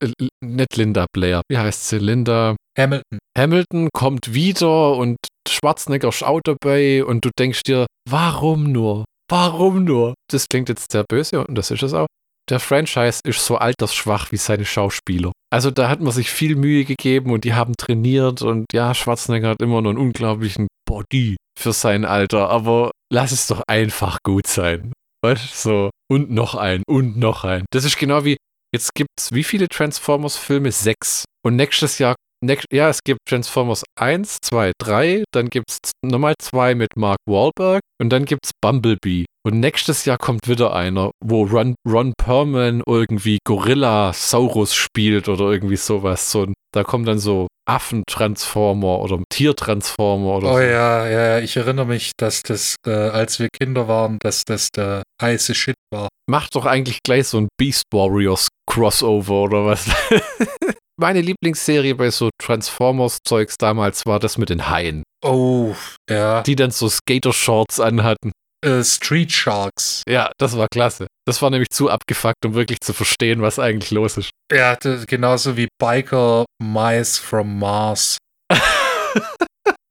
nicht Linda Blair, wie heißt sie? Linda Hamilton. Hamilton kommt wieder und Schwarzenegger schaut dabei und du denkst dir, warum nur? Warum nur? Das klingt jetzt sehr böse und das ist es auch der Franchise ist so altersschwach wie seine Schauspieler. Also da hat man sich viel Mühe gegeben und die haben trainiert und ja, Schwarzenegger hat immer noch einen unglaublichen Body für sein Alter, aber lass es doch einfach gut sein. Weißt so. Und noch ein und noch ein. Das ist genau wie, jetzt gibt es wie viele Transformers-Filme? Sechs. Und nächstes Jahr Next, ja, es gibt Transformers 1, 2, 3, dann gibt es nochmal zwei mit Mark Wahlberg und dann gibt es Bumblebee. Und nächstes Jahr kommt wieder einer, wo Ron, Ron Perlman irgendwie Gorilla Saurus spielt oder irgendwie sowas. So, da kommen dann so Affentransformer oder Tiertransformer oder oh, so. ja, ja, ich erinnere mich, dass das, äh, als wir Kinder waren, dass das der heiße Shit war. Macht doch eigentlich gleich so ein Beast Warriors Crossover oder was. Meine Lieblingsserie bei so Transformers-Zeugs damals war das mit den Haien. Oh, ja. Die dann so Skater-Shorts anhatten. Äh, Street Sharks. Ja, das war klasse. Das war nämlich zu abgefuckt, um wirklich zu verstehen, was eigentlich los ist. Ja, genauso wie Biker Mice from Mars.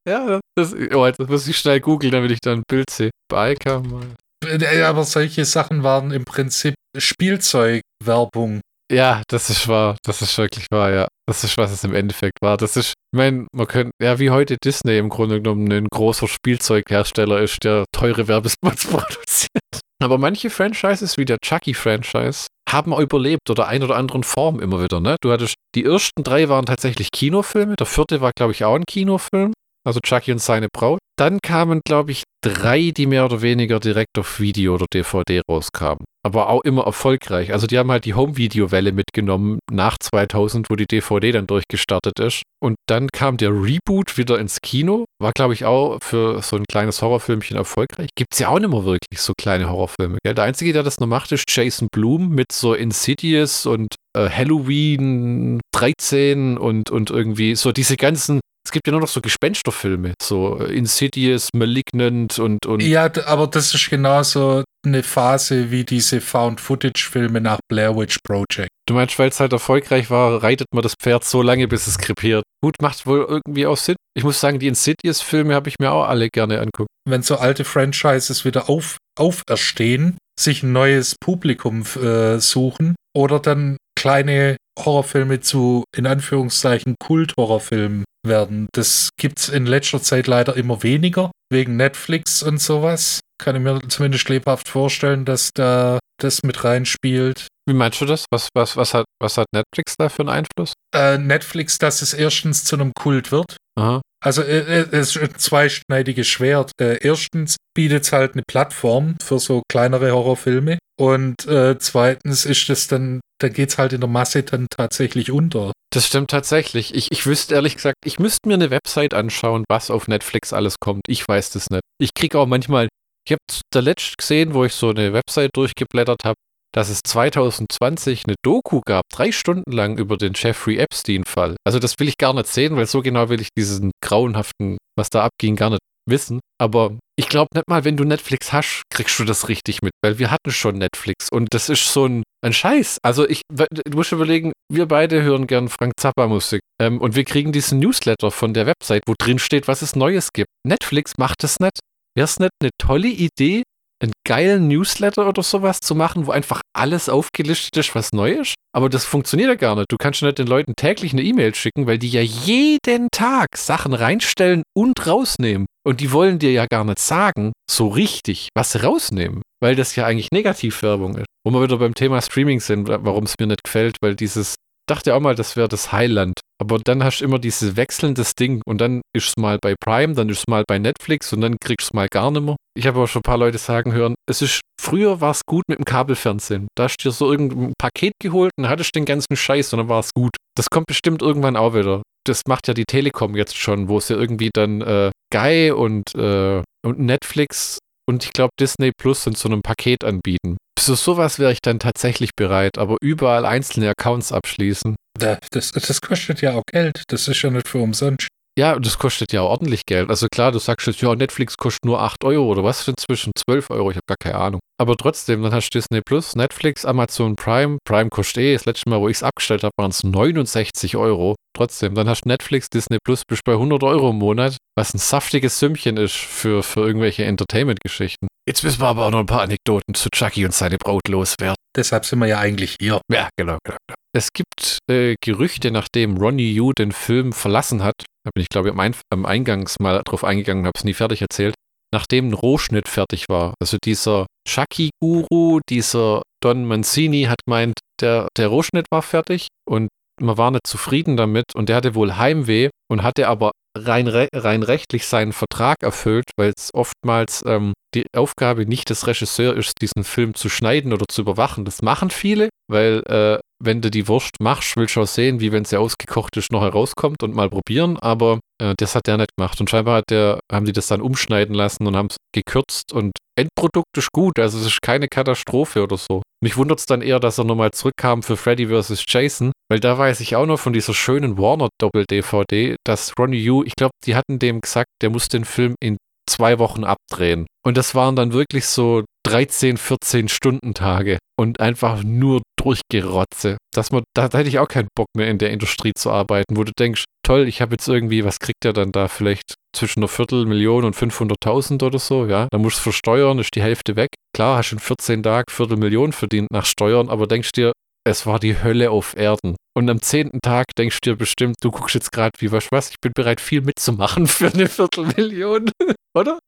ja, das, oh, jetzt muss ich schnell googeln, damit ich dann ein Bild sehe. Biker Mice. Äh, aber solche Sachen waren im Prinzip Spielzeugwerbung. Ja, das ist wahr. Das ist wirklich wahr, ja. Das ist, was es im Endeffekt war. Das ist, ich meine, man könnte, ja, wie heute Disney im Grunde genommen ein großer Spielzeughersteller ist, der teure Werbespots produziert. Aber manche Franchises, wie der Chucky-Franchise, haben überlebt oder ein oder anderen Form immer wieder, ne? Du hattest, die ersten drei waren tatsächlich Kinofilme, der vierte war, glaube ich, auch ein Kinofilm. Also Chucky und seine Braut. Dann kamen, glaube ich, drei, die mehr oder weniger direkt auf Video oder DVD rauskamen. Aber auch immer erfolgreich. Also die haben halt die Home-Video-Welle mitgenommen nach 2000, wo die DVD dann durchgestartet ist. Und dann kam der Reboot wieder ins Kino. War, glaube ich, auch für so ein kleines Horrorfilmchen erfolgreich. Gibt es ja auch nicht mehr wirklich so kleine Horrorfilme. Gell? Der Einzige, der das noch macht, ist Jason Bloom mit so Insidious und äh, Halloween 13 und, und irgendwie so diese ganzen es gibt ja nur noch so Gespensterfilme, so äh, Insidious, Malignant und, und. Ja, aber das ist genauso eine Phase wie diese Found-Footage-Filme nach Blair Witch Project. Du meinst, weil es halt erfolgreich war, reitet man das Pferd so lange, bis es krepiert. Gut, macht wohl irgendwie auch Sinn. Ich muss sagen, die Insidious-Filme habe ich mir auch alle gerne anguckt. Wenn so alte Franchises wieder auf, auferstehen, sich ein neues Publikum äh, suchen oder dann kleine Horrorfilme zu, in Anführungszeichen, Kult-Horrorfilmen werden. Das gibt es in letzter Zeit leider immer weniger, wegen Netflix und sowas. Kann ich mir zumindest lebhaft vorstellen, dass da das mit reinspielt. Wie meinst du das? Was, was, was, hat, was hat Netflix da für einen Einfluss? Äh, Netflix, dass es erstens zu einem Kult wird. Aha. Also äh, äh, es ist ein zweischneidiges Schwert. Äh, erstens bietet es halt eine Plattform für so kleinere Horrorfilme. Und äh, zweitens ist es dann, da geht es halt in der Masse dann tatsächlich unter. Das stimmt tatsächlich. Ich, ich wüsste ehrlich gesagt, ich müsste mir eine Website anschauen, was auf Netflix alles kommt. Ich weiß das nicht. Ich kriege auch manchmal, ich habe der letzte gesehen, wo ich so eine Website durchgeblättert habe, dass es 2020 eine Doku gab, drei Stunden lang über den Jeffrey Epstein-Fall. Also das will ich gar nicht sehen, weil so genau will ich diesen grauenhaften, was da abging, gar nicht wissen. Aber ich glaube nicht mal, wenn du Netflix hast, kriegst du das richtig mit, weil wir hatten schon Netflix und das ist so ein, ein Scheiß. Also ich, du musst überlegen, wir beide hören gern Frank Zappa Musik ähm, und wir kriegen diesen Newsletter von der Website, wo drin steht, was es Neues gibt. Netflix macht das nicht. Wäre es nicht eine tolle Idee, einen geilen Newsletter oder sowas zu machen, wo einfach alles aufgelistet ist, was neu ist. Aber das funktioniert ja gar nicht. Du kannst ja nicht den Leuten täglich eine E-Mail schicken, weil die ja jeden Tag Sachen reinstellen und rausnehmen. Und die wollen dir ja gar nicht sagen, so richtig, was sie rausnehmen. Weil das ja eigentlich Negativwerbung ist. Wo wir wieder beim Thema Streaming sind, warum es mir nicht gefällt, weil dieses dachte auch mal, das wäre das Highland. Aber dann hast du immer dieses wechselndes Ding und dann ist es mal bei Prime, dann ist es mal bei Netflix und dann kriegst du es mal gar nicht mehr. Ich habe aber schon ein paar Leute sagen hören, es ist, früher war es gut mit dem Kabelfernsehen. Da hast du dir so irgendein Paket geholt und hattest den ganzen Scheiß und dann war es gut. Das kommt bestimmt irgendwann auch wieder. Das macht ja die Telekom jetzt schon, wo es ja irgendwie dann äh, Guy und, äh, und Netflix und ich glaube Disney Plus in so einem Paket anbieten. Für sowas wäre ich dann tatsächlich bereit, aber überall einzelne Accounts abschließen. Das, das kostet ja auch Geld. Das ist ja nicht für umsonst. Ja, das kostet ja ordentlich Geld. Also klar, du sagst jetzt, ja, Netflix kostet nur 8 Euro oder was inzwischen 12 Euro, ich habe gar keine Ahnung. Aber trotzdem, dann hast du Disney Plus, Netflix, Amazon Prime. Prime kostet eh, das letzte Mal, wo ich es abgestellt habe, waren es 69 Euro. Trotzdem, dann hast du Netflix, Disney Plus, bist bei 100 Euro im Monat, was ein saftiges Sümmchen ist für, für irgendwelche Entertainment-Geschichten. Jetzt müssen wir aber auch noch ein paar Anekdoten zu Chucky und seine Braut loswerden. Deshalb sind wir ja eigentlich hier. Ja, genau, genau. genau. Es gibt äh, Gerüchte, nachdem Ronnie Yu den Film verlassen hat, da bin ich glaube ich am, Ein am Eingangs mal drauf eingegangen, habe es nie fertig erzählt, nachdem ein Rohschnitt fertig war. Also dieser Chucky-Guru, dieser Don Mancini hat gemeint, der, der Rohschnitt war fertig und man war nicht zufrieden damit und der hatte wohl Heimweh und hatte aber rein, rein rechtlich seinen Vertrag erfüllt, weil es oftmals ähm, die Aufgabe nicht des Regisseurs ist, diesen Film zu schneiden oder zu überwachen. Das machen viele, weil äh, wenn du die Wurst machst, willst du auch sehen, wie wenn sie ausgekocht ist, noch herauskommt und mal probieren, aber äh, das hat der nicht gemacht. Und scheinbar hat der, haben die das dann umschneiden lassen und haben es gekürzt und Endprodukt ist gut, also es ist keine Katastrophe oder so. Mich wundert es dann eher, dass er nochmal zurückkam für Freddy vs. Jason, weil da weiß ich auch noch von dieser schönen Warner-Doppel-DVD, dass Ronnie Yu, ich glaube, die hatten dem gesagt, der muss den Film in zwei Wochen abdrehen. Und das waren dann wirklich so 13, 14 Stunden Tage und einfach nur Durchgerotze. Dass man, da, da hätte ich auch keinen Bock mehr in der Industrie zu arbeiten, wo du denkst, toll, ich habe jetzt irgendwie, was kriegt er dann da vielleicht zwischen einer Viertelmillion und 500.000 oder so, ja, da musst du versteuern, ist die Hälfte weg. Klar, hast in 14 Tagen Viertelmillion verdient nach Steuern, aber denkst dir, es war die Hölle auf Erden. Und am zehnten Tag denkst du dir bestimmt, du guckst jetzt gerade wie was, was, ich bin bereit, viel mitzumachen für eine Viertelmillion, oder?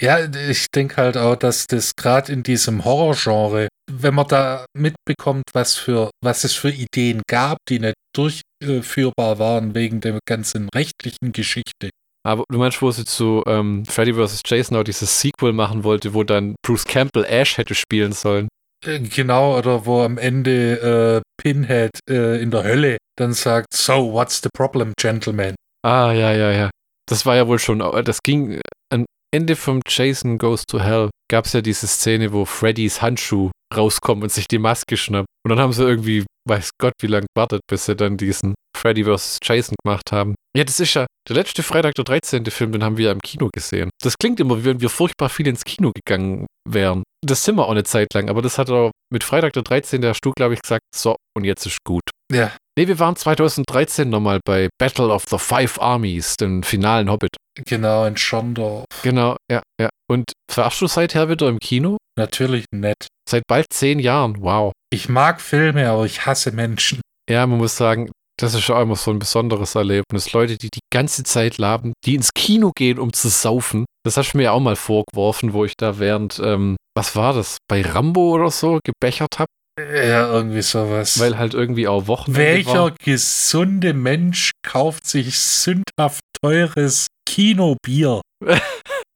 Ja, ich denke halt auch, dass das gerade in diesem Horrorgenre, wenn man da mitbekommt, was für, was es für Ideen gab, die nicht durchführbar waren wegen der ganzen rechtlichen Geschichte, Aber du meinst, wo sie zu ähm, Freddy vs. Jason auch dieses Sequel machen wollte, wo dann Bruce Campbell Ash hätte spielen sollen. Genau, oder wo am Ende äh, Pinhead äh, in der Hölle dann sagt, so, what's the problem, gentlemen? Ah, ja, ja, ja. Das war ja wohl schon, äh, das ging äh, am Ende vom Jason Goes to Hell, gab es ja diese Szene, wo Freddys Handschuh rauskommt und sich die Maske schnappt. Und dann haben sie irgendwie, weiß Gott, wie lange gewartet, bis sie dann diesen Freddy vs. Jason gemacht haben. Ja, das ist ja der letzte Freitag, der 13. Film, den haben wir ja im Kino gesehen. Das klingt immer, wie wenn wir furchtbar viel ins Kino gegangen wären. Das sind wir auch eine Zeit lang, aber das hat auch mit Freitag, der 13. der Stu, glaube ich, gesagt, so, und jetzt ist gut. Ja, Nee, wir waren 2013 nochmal bei Battle of the Five Armies, dem finalen Hobbit. genau, in Schondorf. Genau, ja, ja. Und verarschst du seither wieder im Kino? Natürlich nett. Seit bald zehn Jahren, wow. Ich mag Filme, aber ich hasse Menschen. Ja, man muss sagen, das ist auch immer so ein besonderes Erlebnis. Leute, die die ganze Zeit laben, die ins Kino gehen, um zu saufen. Das hast du mir ja auch mal vorgeworfen, wo ich da während, ähm, was war das, bei Rambo oder so gebechert habe, Ja, irgendwie sowas. weil halt irgendwie auch Wochenende Welcher war. gesunde Mensch kauft sich sündhaft teures Kinobier?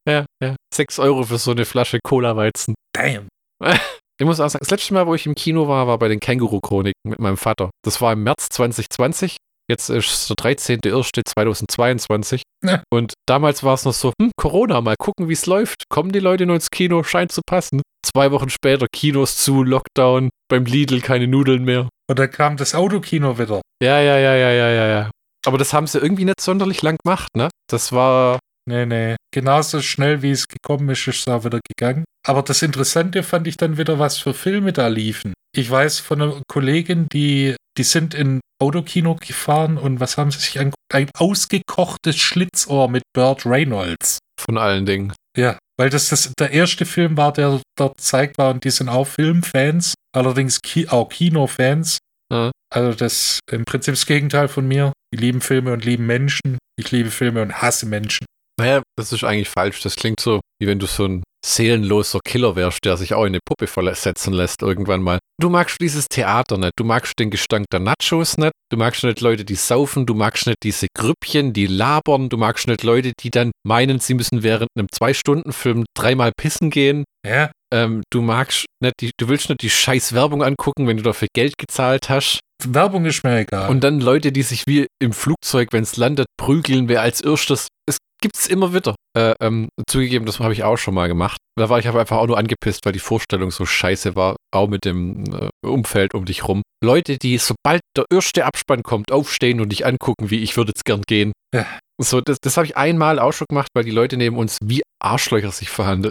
Ja, ja. Sechs Euro für so eine Flasche Cola-Weizen. Damn. Ich muss auch sagen, das letzte Mal, wo ich im Kino war, war bei den Känguru-Chroniken mit meinem Vater. Das war im März 2020. Jetzt ist der 13.01.2022. Ja. Und damals war es noch so, hm, Corona, mal gucken, wie es läuft. Kommen die Leute nur ins Kino? Scheint zu passen. Zwei Wochen später Kinos zu, Lockdown, beim Lidl keine Nudeln mehr. Und dann kam das Autokino wieder. Ja, ja, ja, ja, ja, ja, ja. Aber das haben sie irgendwie nicht sonderlich lang gemacht, ne? Das war, Nee, nee. Genauso schnell wie es gekommen ist, ist es auch wieder gegangen. Aber das Interessante fand ich dann wieder, was für Filme da liefen. Ich weiß von einer Kollegin, die, die sind in Autokino gefahren und was haben sie sich angeguckt? Ein ausgekochtes Schlitzohr mit Burt Reynolds. von allen Dingen. Ja, weil das, das der erste Film war, der dort gezeigt war und die sind auch Filmfans, allerdings Ki auch Kinofans. Ja. Also das im Prinzip das Gegenteil von mir. Die lieben Filme und lieben Menschen. Ich liebe Filme und hasse Menschen. Naja, das ist eigentlich falsch. Das klingt so, wie wenn du so ein seelenloser Killer wärst, der sich auch in eine Puppe versetzen lässt irgendwann mal. Du magst dieses Theater nicht, du magst den Gestank der Nachos nicht, du magst nicht Leute, die saufen, du magst nicht diese Grüppchen, die labern, du magst nicht Leute, die dann meinen, sie müssen während einem Zwei-Stunden-Film dreimal pissen gehen. Ja, Ähm, du magst nicht, die, du willst nicht die scheiß Werbung angucken, wenn du dafür Geld gezahlt hast. Werbung ist mir egal. Und dann Leute, die sich wie im Flugzeug, wenn es landet, prügeln, wer als erstes. Es gibt's immer wieder. Äh, ähm, zugegeben, das habe ich auch schon mal gemacht. Da war ich aber einfach auch nur angepisst, weil die Vorstellung so scheiße war, auch mit dem äh, Umfeld um dich rum. Leute, die sobald der erste Abspann kommt, aufstehen und dich angucken, wie ich würde jetzt gern gehen. Ja. So, das, das habe ich einmal auch schon gemacht, weil die Leute neben uns wie Arschlöcher sich verhalten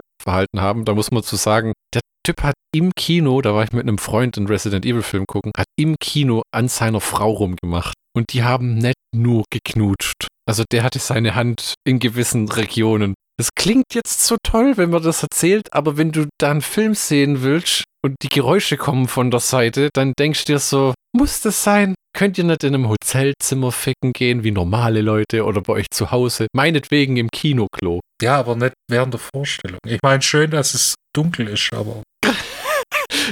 haben. Da muss man zu sagen, der Typ hat im Kino, da war ich mit einem Freund einen Resident Evil Film gucken, hat im Kino an seiner Frau rumgemacht. Und die haben nicht nur geknutscht. Also der hatte seine Hand in gewissen Regionen. Das klingt jetzt so toll, wenn man das erzählt, aber wenn du da einen Film sehen willst und die Geräusche kommen von der Seite, dann denkst du dir so, muss das sein? Könnt ihr nicht in einem Hotelzimmer ficken gehen wie normale Leute oder bei euch zu Hause? Meinetwegen im Kinoklo. ja, aber nicht während der Vorstellung. Ich meine, schön, dass es dunkel ist, aber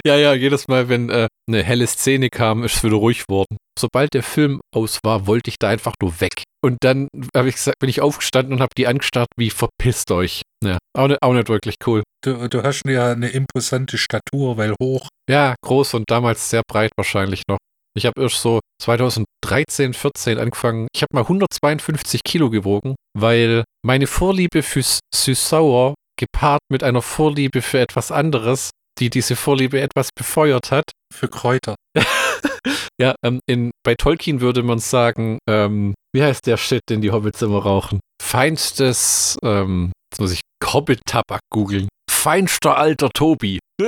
Ja, ja, jedes Mal, wenn äh, eine helle Szene kam, ist es wieder ruhig worden. Sobald der Film aus war, wollte ich da einfach nur weg. Und dann hab ich gesagt, bin ich aufgestanden und habe die angestarrt, wie verpisst euch. Ja, auch nicht, auch nicht wirklich cool. du, du hast ja eine imposante Statur, weil hoch. Ja, groß und damals sehr breit wahrscheinlich noch. Ich habe erst so 2013, 14 angefangen. Ich habe mal 152 Kilo gewogen, weil meine Vorliebe für süß-sauer gepaart mit einer Vorliebe für etwas anderes, die diese Vorliebe etwas befeuert hat, Für Kräuter. Ja, ähm, in, bei Tolkien würde man sagen, ähm, wie heißt der Shit, den die Hobbits immer rauchen? Feinstes, ähm, jetzt muss ich Hobbit-Tabak googeln. Feinster alter Tobi.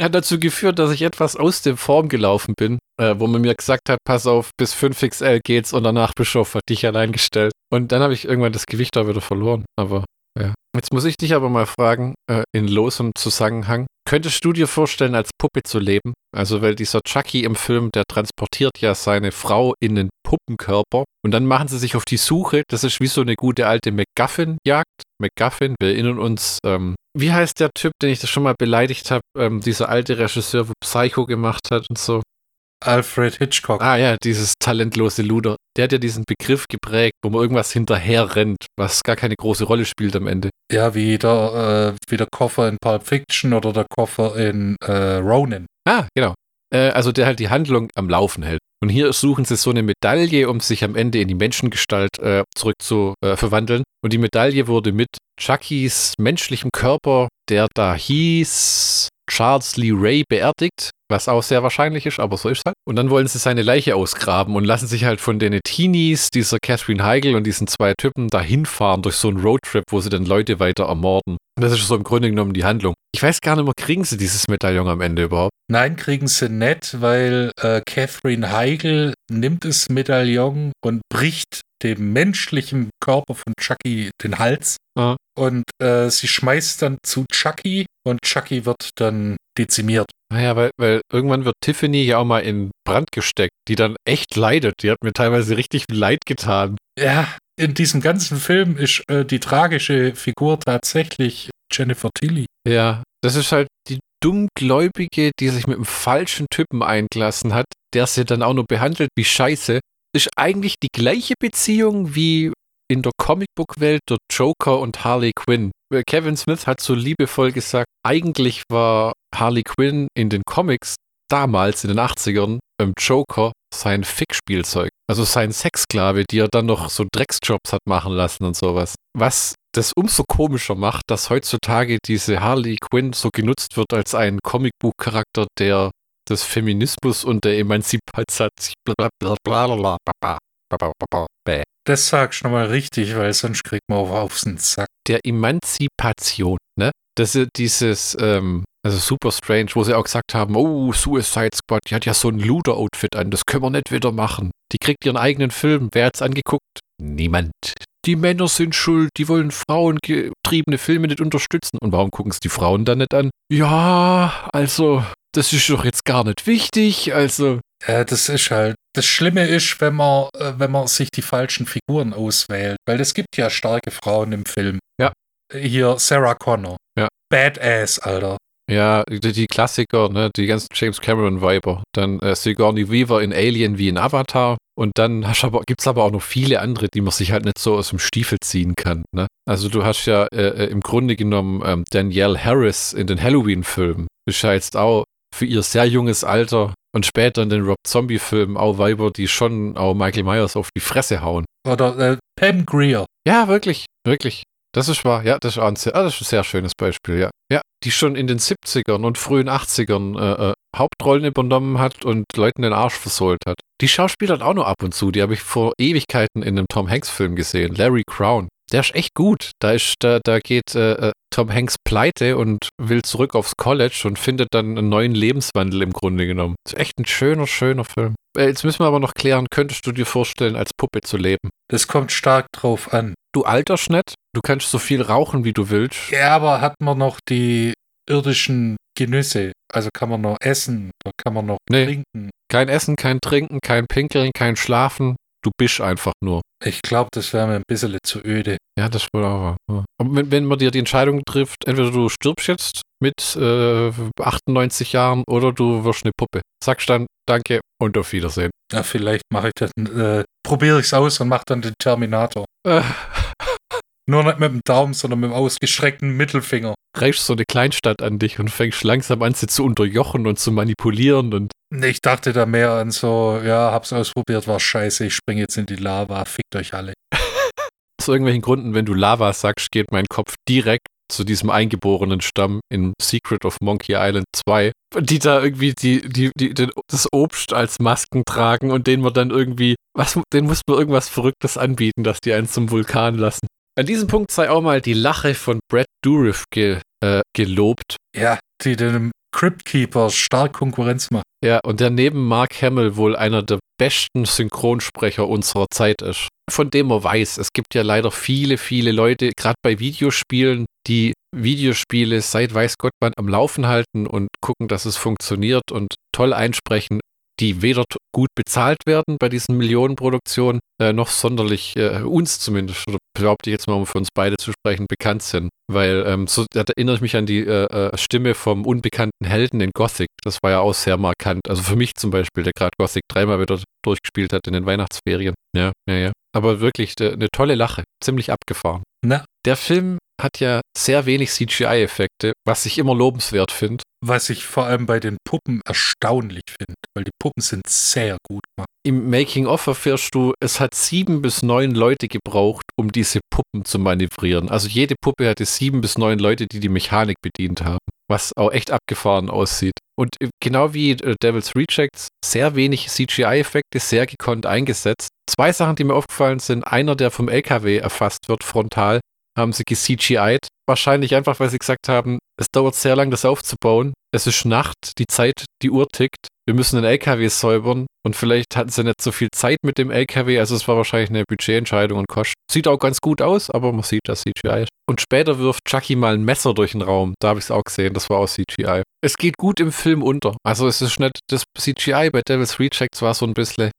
Hat dazu geführt, dass ich etwas aus der Form gelaufen bin, äh, wo man mir gesagt hat, pass auf, bis 5XL geht's und danach Bischof hat dich allein gestellt. Und dann habe ich irgendwann das Gewicht da wieder verloren. Aber. Jetzt muss ich dich aber mal fragen, äh, in losem Zusammenhang, könntest du dir vorstellen, als Puppe zu leben? Also, weil dieser Chucky im Film, der transportiert ja seine Frau in den Puppenkörper und dann machen sie sich auf die Suche. Das ist wie so eine gute alte MacGuffin-Jagd. MacGuffin, wir erinnern uns, ähm, wie heißt der Typ, den ich das schon mal beleidigt habe? Ähm, dieser alte Regisseur, wo Psycho gemacht hat und so. Alfred Hitchcock. Ah ja, dieses talentlose Luder. Der hat ja diesen Begriff geprägt, wo man irgendwas hinterher rennt, was gar keine große Rolle spielt am Ende. Ja, wie der, äh, wie der Koffer in Pulp Fiction oder der Koffer in äh, Ronin. Ah, genau. Äh, also der halt die Handlung am Laufen hält. Und hier suchen sie so eine Medaille, um sich am Ende in die Menschengestalt äh, zurück zu äh, verwandeln. Und die Medaille wurde mit Chuckys menschlichem Körper, der da hieß Charles Lee Ray, beerdigt, was auch sehr wahrscheinlich ist, aber so ist es halt. Und dann wollen sie seine Leiche ausgraben und lassen sich halt von den Teenies, dieser Catherine Heigl und diesen zwei Typen dahin fahren durch so einen Roadtrip, wo sie dann Leute weiter ermorden. Und das ist so im Grunde genommen die Handlung. Ich weiß gar nicht mehr, kriegen sie dieses Medaillon am Ende überhaupt? Nein, kriegen sie nicht, weil äh, Catherine Heigl nimmt das Medaillon und bricht dem menschlichen Körper von Chucky den Hals. Ah. Und äh, sie schmeißt dann zu Chucky und Chucky wird dann dezimiert. Naja, weil, weil irgendwann wird Tiffany ja auch mal in Brand gesteckt, die dann echt leidet. Die hat mir teilweise richtig leid getan. Ja, in diesem ganzen Film ist äh, die tragische Figur tatsächlich Jennifer Tilly. Ja, das ist halt die Dummgläubige, die sich mit einem falschen Typen eingelassen hat, der sie dann auch nur behandelt wie Scheiße. Ist eigentlich die gleiche Beziehung wie in der Comicbook-Welt der Joker und Harley Quinn. Äh, Kevin Smith hat so liebevoll gesagt, eigentlich war Harley Quinn in den Comics damals in den 80ern beim Joker sein Fickspielzeug. Also sein Sexsklave, die er dann noch so Drecksjobs hat machen lassen und sowas. Was das umso komischer macht, dass heutzutage diese Harley Quinn so genutzt wird als ein Comicbuchcharakter, der des Feminismus und der Emanzipation. Das sagst du nochmal richtig, weil sonst kriegt man auch auf den Sack. Der Emanzipation, ne? Das ist dieses, ähm, also super strange, wo sie auch gesagt haben, oh, Suicide Squad, die hat ja so ein Luder-Outfit an, das können wir nicht wieder machen. Die kriegt ihren eigenen Film. Wer hat's angeguckt? Niemand. Die Männer sind schuld, die wollen frauengetriebene Filme nicht unterstützen. Und warum gucken es die Frauen dann nicht an? Ja, also, das ist doch jetzt gar nicht wichtig, also. Ja, das ist halt. Das Schlimme ist, wenn man, äh, wenn man sich die falschen Figuren auswählt. Weil es gibt ja starke Frauen im Film. Ja. Hier Sarah Connor. Ja. Badass, Alter. Ja, die, die Klassiker, ne, die ganzen James Cameron-Viber. Dann äh, Sigourney Weaver in Alien wie in Avatar. Und dann aber, gibt's aber auch noch viele andere, die man sich halt nicht so aus dem Stiefel ziehen kann. Ne? Also du hast ja äh, äh im Grunde genommen ähm, Danielle Harris in den Halloween-Filmen. Ist ja jetzt auch für ihr sehr junges Alter und später in den Rob Zombie-Filmen auch Weiber, die schon auch Michael Myers auf die Fresse hauen. Oder äh, Pam Greer. Ja, wirklich, wirklich. Das ist wahr. Ja, das ist, ein sehr, ah, das ist ein sehr schönes Beispiel, ja. Ja, die schon in den 70ern und frühen 80ern äh, äh, Hauptrollen übernommen hat und Leuten den Arsch versohlt hat. Die schauspielert auch nur ab und zu. Die habe ich vor Ewigkeiten in einem Tom Hanks-Film gesehen. Larry Crown. Der ist echt gut. Da, ist, da, da geht äh, äh, Tom Hanks pleite und will zurück aufs College und findet dann einen neuen Lebenswandel im Grunde genommen. Das ist echt ein schöner, schöner Film. Äh, Jetzt müssen wir aber noch klären, könntest du dir vorstellen, als Puppe zu leben? Das kommt stark drauf an. Du alterst nicht, du kannst so viel rauchen, wie du willst. Ja, aber hat man noch die irdischen Genüsse? Also kann man noch essen, oder kann man noch Nee. trinken? Kein Essen, kein Trinken, kein Pinkeln, kein Schlafen. Du bist einfach nur. Ich glaube, das wäre mir ein bisschen zu öde. Ja, das wohl auch wahr. Ja. Aber wenn, wenn man dir die Entscheidung trifft, entweder du stirbst jetzt mit äh, 98 Jahren oder du wirst eine Puppe. Sagst dann Danke und auf Wiedersehen. Ja, vielleicht mache ich dann, äh, probiere ich es aus und mache dann den Terminator. Äh, Nur nicht mit dem Daumen, sondern mit dem ausgestreckten Mittelfinger. reichst so eine Kleinstadt an dich und fängst langsam an, sie zu unterjochen und zu manipulieren und Ich dachte da mehr an so, ja, hab's ausprobiert, war scheiße, ich springe jetzt in die Lava, fickt euch alle. aus irgendwelchen Gründen, wenn du Lava sagst, geht mein Kopf direkt zu diesem eingeborenen Stamm in Secret of Monkey Island 2, die da irgendwie die, die, die, den, das Obst als Masken tragen und denen wir dann irgendwie, was, denen muss man irgendwas Verrücktes anbieten, dass die einen zum Vulkan lassen. An diesem Punkt sei auch mal die Lache von Brad Dourif ge, äh, gelobt. Ja, die dem Crypt Keeper stark Konkurrenz macht. Ja, und der neben Mark Hamill wohl einer der besten Synchronsprecher unserer Zeit ist. Von dem man weiß, es gibt ja leider viele, viele Leute, gerade bei Videospielen, die Videospiele seit weiß Gott wann am Laufen halten und gucken, dass es funktioniert und toll einsprechen. Die weder gut bezahlt werden bei diesen Millionenproduktionen, äh, noch sonderlich äh, uns zumindest, oder behaupte ich jetzt mal, um für uns beide zu sprechen, bekannt sind. Weil ähm, so da erinnere ich mich an die äh, äh, Stimme vom unbekannten Helden in Gothic. Das war ja auch sehr markant. Also für mich zum Beispiel, der gerade Gothic dreimal wieder durchgespielt hat in den Weihnachtsferien. Ja, ja, ja. Aber wirklich äh, eine tolle Lache. Ziemlich abgefahren. Na. Der Film hat ja sehr wenig CGI-Effekte, was ich immer lobenswert finde. Was ich vor allem bei den Puppen erstaunlich finde, weil die Puppen sind sehr gut gemacht. Im Making-of erfährst du, es hat sieben bis neun Leute gebraucht, um diese Puppen zu manövrieren. Also jede Puppe hatte sieben bis neun Leute, die die Mechanik bedient haben, was auch echt abgefahren aussieht. Und äh, genau wie äh, Devil's Rejects, sehr wenig CGI-Effekte, sehr gekonnt eingesetzt. Zwei Sachen, die mir aufgefallen sind. Einer, der vom LKW erfasst wird, frontal, haben sie ge-CGI'd. Wahrscheinlich einfach, weil sie gesagt haben, es dauert sehr lang, das aufzubauen. Es ist Nacht, die Zeit, die Uhr tickt. Wir müssen den LKW säubern und vielleicht hatten sie nicht so viel Zeit mit dem LKW, also es war wahrscheinlich eine Budgetentscheidung und Kost. Sieht auch ganz gut aus, aber man sieht, dass CGI ist. Und später wirft Chucky mal ein Messer durch den Raum. Da habe ich es auch gesehen, das war auch CGI. Es geht gut im Film unter. Also es ist nicht, das CGI bei Devil's Rejects war so ein bisschen,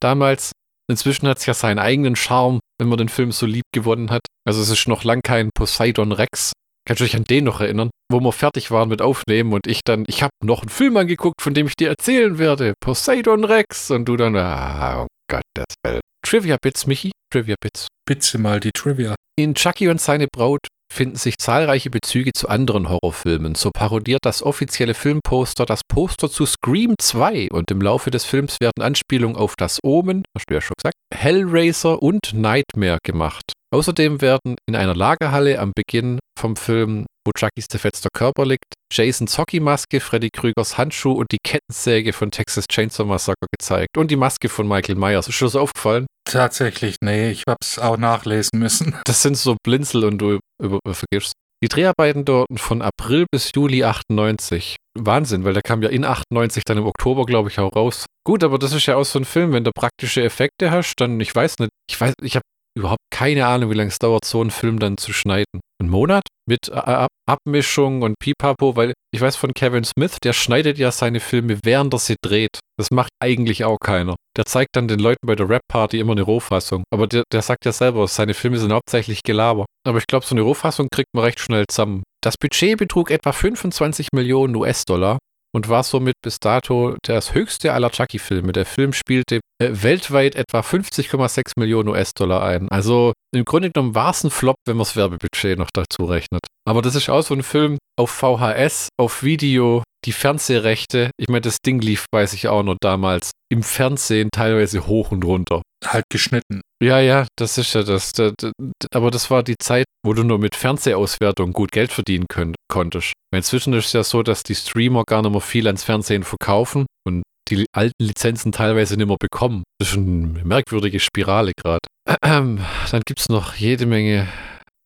damals. Inzwischen hat es ja seinen eigenen Charme, wenn man den Film so lieb gewonnen hat. Also es ist noch lang kein Poseidon Rex. Kannst du dich an den noch erinnern? Wo wir fertig waren mit Aufnehmen und ich dann, ich habe noch einen Film angeguckt, von dem ich dir erzählen werde. Poseidon Rex. Und du dann, ah, oh Gott, das Welt. Trivia Bits, Michi. Trivia Bits. Bitte mal die Trivia. In Chucky und seine Braut finden sich zahlreiche Bezüge zu anderen Horrorfilmen. So parodiert das offizielle Filmposter das Poster zu Scream 2 und im Laufe des Films werden Anspielungen auf das Omen, hast du ja schon gesagt, Hellraiser und Nightmare gemacht. Außerdem werden in einer Lagerhalle am Beginn vom Film, wo Chuckys zerfetzter Körper liegt, Jasons Hockeymaske, Freddy Krügers Handschuh und die Kettensäge von Texas Chainsaw Massacre gezeigt. Und die Maske von Michael Myers. Ist dir das aufgefallen? Tatsächlich, nee, ich hab's auch nachlesen müssen. Das sind so Blinzel und du über, über, vergisst. Die Dreharbeiten dort von April bis Juli 98. Wahnsinn, weil der kam ja in 98 dann im Oktober, glaube ich, auch raus. Gut, aber das ist ja auch so ein Film, wenn du praktische Effekte hast, dann, ich weiß nicht, ich weiß, ich habe überhaupt keine Ahnung, wie lange es dauert, so einen Film dann zu schneiden. Ein Monat? Mit Ab Abmischung und Pipapo, weil ich weiß von Kevin Smith, der schneidet ja seine Filme, während er sie dreht. Das macht eigentlich auch keiner. Der zeigt dann den Leuten bei der Rap-Party immer eine Rohfassung. Aber der, der sagt ja selber, seine Filme sind hauptsächlich Gelaber. Aber ich glaube, so eine Rohfassung kriegt man recht schnell zusammen. Das Budget betrug etwa 25 Millionen US-Dollar und war somit bis dato das höchste aller Chucky-Filme. Der Film spielte äh, weltweit etwa 50,6 Millionen US-Dollar ein. Also im Grunde genommen war es ein Flop, wenn man das Werbebudget noch dazu rechnet. Aber das ist auch so ein Film auf VHS, auf Video, die Fernsehrechte. Ich meine, das Ding lief, weiß ich auch noch damals, im Fernsehen teilweise hoch und runter. Halt geschnitten. Ja, ja, das ist ja das. das, das aber das war die Zeit, wo du nur mit Fernsehauswertung gut Geld verdienen können, konntest. Inzwischen ist es ja so, dass die Streamer gar nicht mehr viel ans Fernsehen verkaufen und die alten Lizenzen teilweise nicht mehr bekommen. Das ist eine merkwürdige Spirale gerade. Dann gibt es noch jede Menge.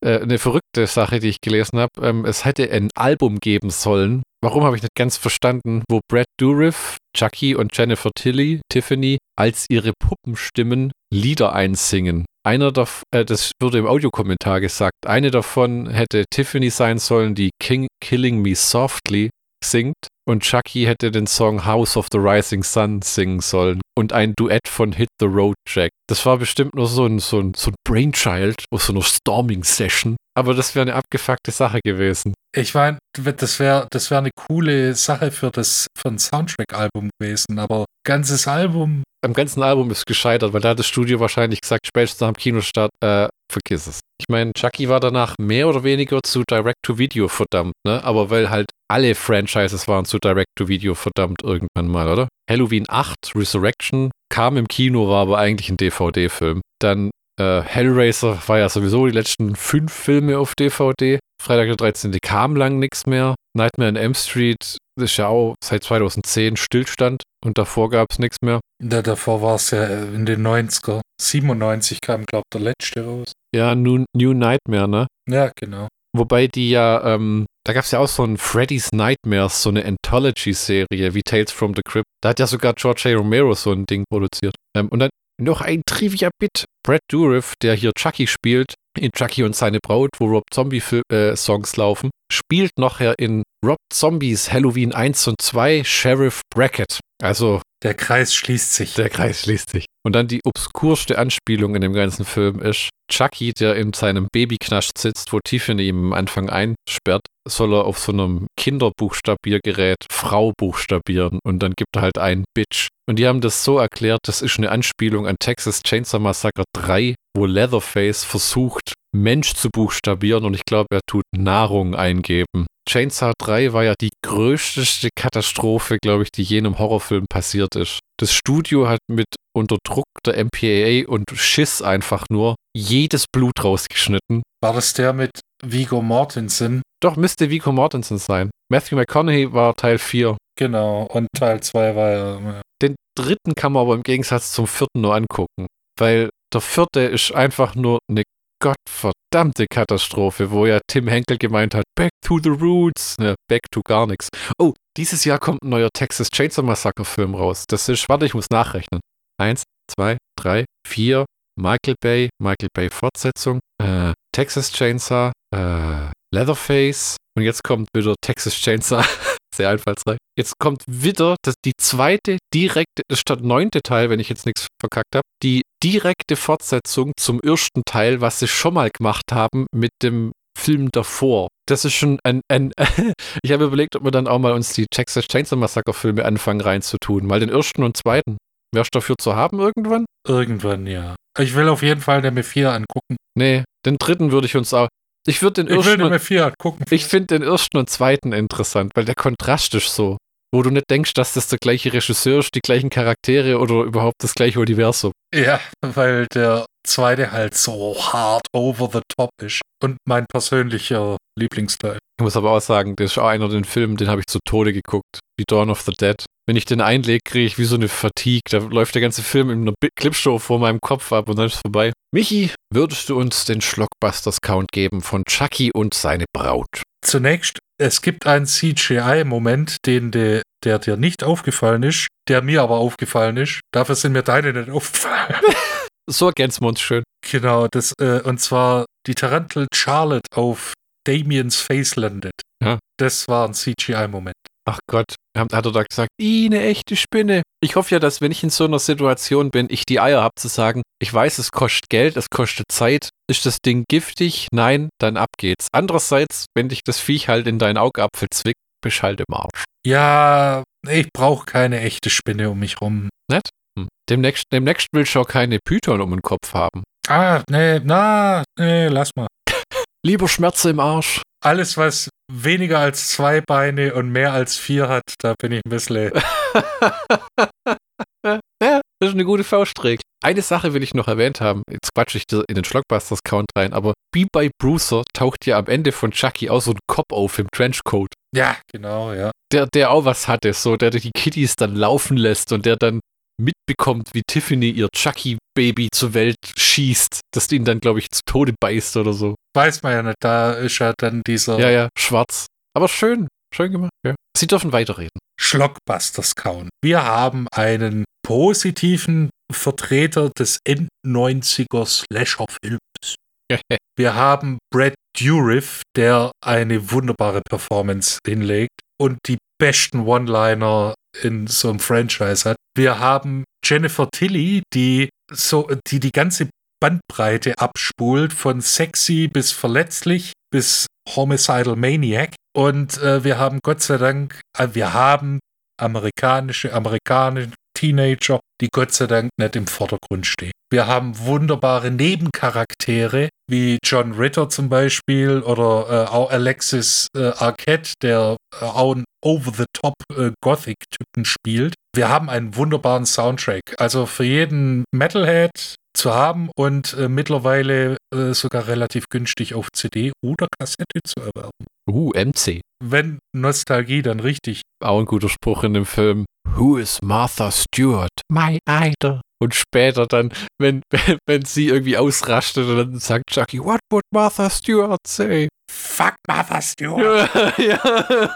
Äh, eine verrückte Sache, die ich gelesen habe. Ähm, es hätte ein Album geben sollen. Warum habe ich nicht ganz verstanden, wo Brad Dourif, Chucky und Jennifer Tilly, Tiffany, als ihre Puppenstimmen Lieder einsingen. Einer davon, äh, das wurde im Audiokommentar gesagt, eine davon hätte Tiffany sein sollen, die King Killing Me Softly singt und Chucky hätte den Song House of the Rising Sun singen sollen und ein Duett von Hit the Road Jack. Das war bestimmt nur so ein, so ein, so ein Brainchild aus so einer Storming-Session. Aber das wäre eine abgefuckte Sache gewesen. Ich meine, das wäre das wär eine coole Sache für, das, für ein Soundtrack-Album gewesen, aber ganzes Album. Am ganzen Album ist gescheitert, weil da hat das Studio wahrscheinlich gesagt, spätestens nach dem Kinostart, äh, vergiss es. Ich meine, Chucky war danach mehr oder weniger zu Direct-to-Video verdammt, ne? Aber weil halt alle Franchises waren zu Direct-to-Video verdammt irgendwann mal, oder? Halloween 8, Resurrection, kam im Kino, war aber eigentlich ein DVD-Film. Dann äh, Hellraiser war ja sowieso die letzten fünf Filme auf DVD. Freitag der 13. kam lang nichts mehr. Nightmare in M Street ist ja auch seit 2010 Stillstand und davor gab es nichts mehr. Da, davor war es ja in den 90er. 97 kam, glaube ich, der letzte raus. Ja, New, New Nightmare, ne? Ja, genau. Wobei die ja, ähm, da gab es ja auch so ein Freddy's Nightmares, so eine Anthology-Serie wie Tales from the Crypt. Da hat ja sogar George A. Romero so ein Ding produziert. Ähm, und dann noch ein Trivia-Bit. Brad Dourif, der hier Chucky spielt, in Chucky und seine Braut, wo Rob Zombie-Songs äh, laufen, spielt nachher in Rob Zombies Halloween 1 und 2 Sheriff Brackett. Also Der Kreis schließt sich. Der Kreis schließt sich. Und dann die obskurste Anspielung in dem ganzen Film ist, Chucky, der in seinem Babyknast sitzt, wo Tiffany ihm am Anfang einsperrt, soll er auf so einem Kinderbuchstabiergerät Frau buchstabieren und dann gibt er halt ein Bitch. Und die haben das so erklärt, das ist eine Anspielung an Texas Chainsaw Massacre 3, wo Leatherface versucht, Mensch zu buchstabieren und ich glaube, er tut Nahrung eingeben. Chainsaw 3 war ja die größte Katastrophe, glaube ich, die je in einem Horrorfilm passiert ist. Das Studio hat mit unter Druck der MPAA und Schiss einfach nur jedes Blut rausgeschnitten. War das der mit Vigo Mortensen? Doch, müsste Vigo Mortensen sein. Matthew McConaughey war Teil 4. Genau, und Teil 2 war ja. Den dritten kann man aber im Gegensatz zum vierten nur angucken, weil der vierte ist einfach nur eine gottverdammte Katastrophe, wo ja Tim Henkel gemeint hat, back to the roots, ne, back to gar nichts. Oh, dieses Jahr kommt ein neuer Texas Chainsaw Massacre Film raus. Das ist, warte, ich muss nachrechnen. Eins, zwei, drei, vier, Michael Bay, Michael Bay Fortsetzung, äh, Texas Chainsaw, äh, Leatherface und jetzt kommt wieder Texas Chainsaw. Sehr einfallsreich. Jetzt kommt wieder das, die zweite direkte, statt neunte Teil, wenn ich jetzt nichts verkackt habe, die direkte Fortsetzung zum ersten Teil, was sie schon mal gemacht haben mit dem Film davor. Das ist schon ein, ein ich habe überlegt, ob wir dann auch mal uns die Texas Chainsaw Massacre Filme anfangen reinzutun, mal den ersten und zweiten. Wärst du dafür zu haben irgendwann? Irgendwann, ja. Ich will auf jeden Fall der M4 angucken. Nee, den dritten würde ich uns auch. Ich würde den Ich ersten. den M4 angucken. Ich finde den ersten und zweiten interessant, weil der Kontrast ist so. Wo du nicht denkst, dass das der gleiche Regisseur ist, die gleichen Charaktere oder überhaupt das gleiche Universum. Ja, weil der zweite halt so hart over the top ist. Und mein persönlicher Lieblingsteil. Ich muss aber auch sagen, das ist auch einer den Film, den habe ich zu Tode geguckt. Wie Dawn of the Dead. Wenn ich den einlege, kriege ich wie so eine Fatigue. Da läuft der ganze Film in einer Clipshow vor meinem Kopf ab und dann ist es vorbei. Michi, würdest du uns den Schlockbusters-Count geben von Chucky und seine Braut? Zunächst, es gibt einen CGI-Moment, den de, der dir nicht aufgefallen ist, der mir aber aufgefallen ist. Dafür sind mir deine nicht aufgefallen. So ergänzen wir uns schön. genau, das, äh, und zwar die Tarantel Charlotte auf Damiens Face landet. Ja. Das war ein CGI-Moment. Ach Gott, hat er da gesagt, "Ih, eine echte Spinne. Ich hoffe ja, dass wenn ich in so einer Situation bin, ich die Eier habe zu sagen, ich weiß, es kostet Geld, es kostet Zeit. Ist das Ding giftig? Nein, dann ab geht's. Andererseits, wenn dich das Viech halt in deinen Augapfel zwickt, bist halt im Arsch. Ja, ich brauche keine echte Spinne um mich rum. Hm. Demnächst, demnächst will ich auch keine Python um den Kopf haben. Ah, nee, na, nee, lass mal. Lieber Schmerze im Arsch. Alles, was weniger als zwei Beine und mehr als vier hat, da bin ich ein bisschen. ja, das ist eine gute Faustregel. Eine Sache will ich noch erwähnt haben. Jetzt quatsche ich dir in den Schlockbusters-Count rein, aber wie bei Brucer taucht ja am Ende von Chucky auch so ein Kopf auf im Trenchcoat. Ja, genau, ja. Der, der auch was hatte, so, der die Kitties dann laufen lässt und der dann mitbekommt, wie Tiffany ihr Chucky-Baby zur Welt schießt, das ihn dann, glaube ich, zu Tode beißt oder so. Weiß man ja nicht, da ist ja dann dieser Ja, ja, schwarz. Aber schön, schön gemacht. Ja. Sie dürfen weiterreden. Schlockbusters Count. Wir haben einen positiven Vertreter des End-90er Slasher-Films. Wir haben Brad Dourif, der eine wunderbare Performance hinlegt und die besten One-Liner in so einem Franchise hat. Wir haben Jennifer Tilly, die so, die die ganze Bandbreite abspult, von sexy bis verletzlich bis homicidal maniac. Und äh, wir haben Gott sei Dank, äh, wir haben amerikanische, amerikanische Teenager, die Gott sei Dank nicht im Vordergrund stehen. Wir haben wunderbare Nebencharaktere, wie John Ritter zum Beispiel oder äh, auch Alexis äh, Arquette, der äh, auch einen over-the-top äh, spielt. Wir haben einen wunderbaren Soundtrack. Also für jeden Metalhead zu haben und äh, mittlerweile äh, sogar relativ günstig auf CD oder Kassette zu erwerben. Uh, MC. Wenn Nostalgie dann richtig. Auch ein guter Spruch in dem Film. Who is Martha Stewart? My idol. Und später dann, wenn, wenn sie irgendwie ausrastet und dann sagt Chucky, what would Martha Stewart say? Fuck Martha Stewart. Ja, ja.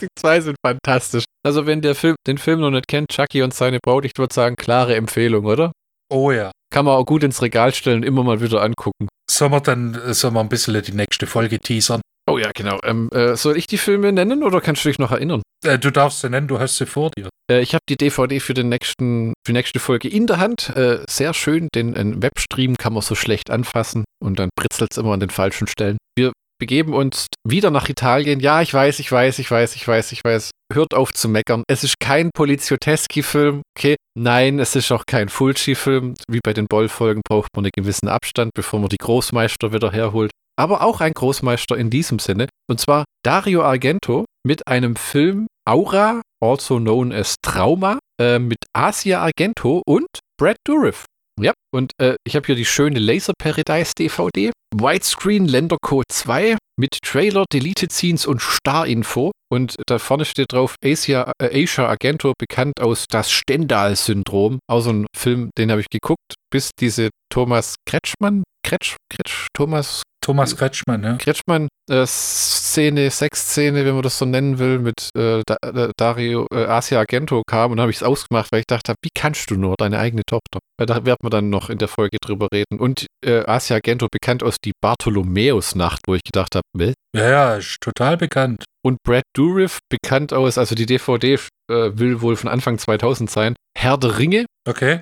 Die zwei sind fantastisch. Also wenn der Film den Film noch nicht kennt, Chucky und seine Braut, ich würde sagen, klare Empfehlung, oder? Oh ja. Kann man auch gut ins Regal stellen, immer mal wieder angucken. Sollen wir dann äh, sollen wir ein bisschen die nächste Folge teasern? Oh ja, genau. Ähm, äh, soll ich die Filme nennen oder kannst du dich noch erinnern? Äh, du darfst sie nennen, du hast sie vor dir. Äh, ich habe die DVD für, den nächsten, für die nächste Folge in der Hand. Äh, sehr schön, den einen Webstream kann man so schlecht anfassen und dann britzelt es immer an den falschen Stellen. Wir begeben uns wieder nach Italien. Ja, ich weiß, ich weiß, ich weiß, ich weiß, ich weiß. Hört auf zu meckern. Es ist kein Polizioteschi-Film. Okay, nein, es ist auch kein Fulci-Film. Wie bei den Boll-Folgen braucht man einen gewissen Abstand, bevor man die Großmeister wieder herholt. Aber auch ein Großmeister in diesem Sinne. Und zwar Dario Argento mit einem Film Aura, also known as Trauma, äh, mit Asia Argento und Brad Dourif. Ja, und äh, ich habe hier die schöne Laser Paradise DVD, Widescreen Ländercode 2 mit Trailer, Deleted Scenes und Star-Info. Und da vorne steht drauf Asia, äh, Asia Argento, bekannt aus Das Stendal-Syndrom. Auch so ein Film, den habe ich geguckt, bis diese Thomas Kretschmann, Kretsch, Kretsch, Thomas Thomas Kretschmann, ja. Kretschmann äh, Szene, Sexszene, wenn man das so nennen will, mit äh, äh, Dario äh, Asia Argento kam und habe ich es ausgemacht, weil ich dachte, wie kannst du nur deine eigene Tochter? Da werden wir dann noch in der Folge drüber reden. Und äh, Asia Argento bekannt aus die Bartholomäus-Nacht, wo ich gedacht habe, Ja, ja, ist total bekannt. Und Brad Dourif bekannt aus, also die DVD äh, will wohl von Anfang 2000 sein, Herr der Ringe. Okay.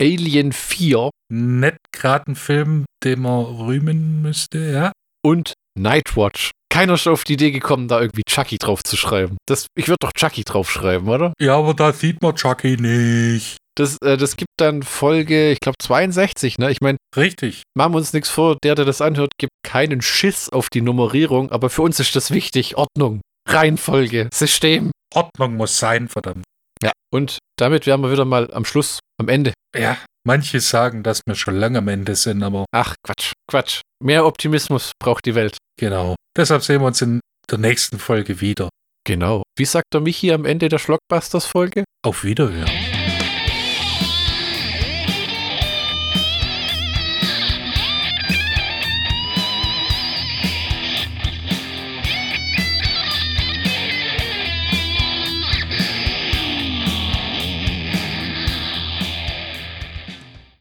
Alien 4. Nett gerade ein Film, den man rühmen müsste, ja. Und Nightwatch. Keiner ist auf die Idee gekommen, da irgendwie Chucky drauf zu schreiben. Das, ich würde doch Chucky draufschreiben, oder? Ja, aber da sieht man Chucky nicht. Das, äh, das gibt dann Folge, ich glaube 62, ne? Ich meine, richtig. Machen wir uns nichts vor, der, der das anhört, gibt keinen Schiss auf die Nummerierung, aber für uns ist das wichtig. Ordnung, Reihenfolge, System. Ordnung muss sein, verdammt. Ja, und damit wären wir wieder mal am Schluss, am Ende. Ja, manche sagen, dass wir schon lange am Ende sind, aber. Ach, Quatsch, Quatsch. Mehr Optimismus braucht die Welt. Genau. Deshalb sehen wir uns in der nächsten Folge wieder. Genau. Wie sagt der Michi am Ende der Schlockbusters-Folge? Auf Wiederhören.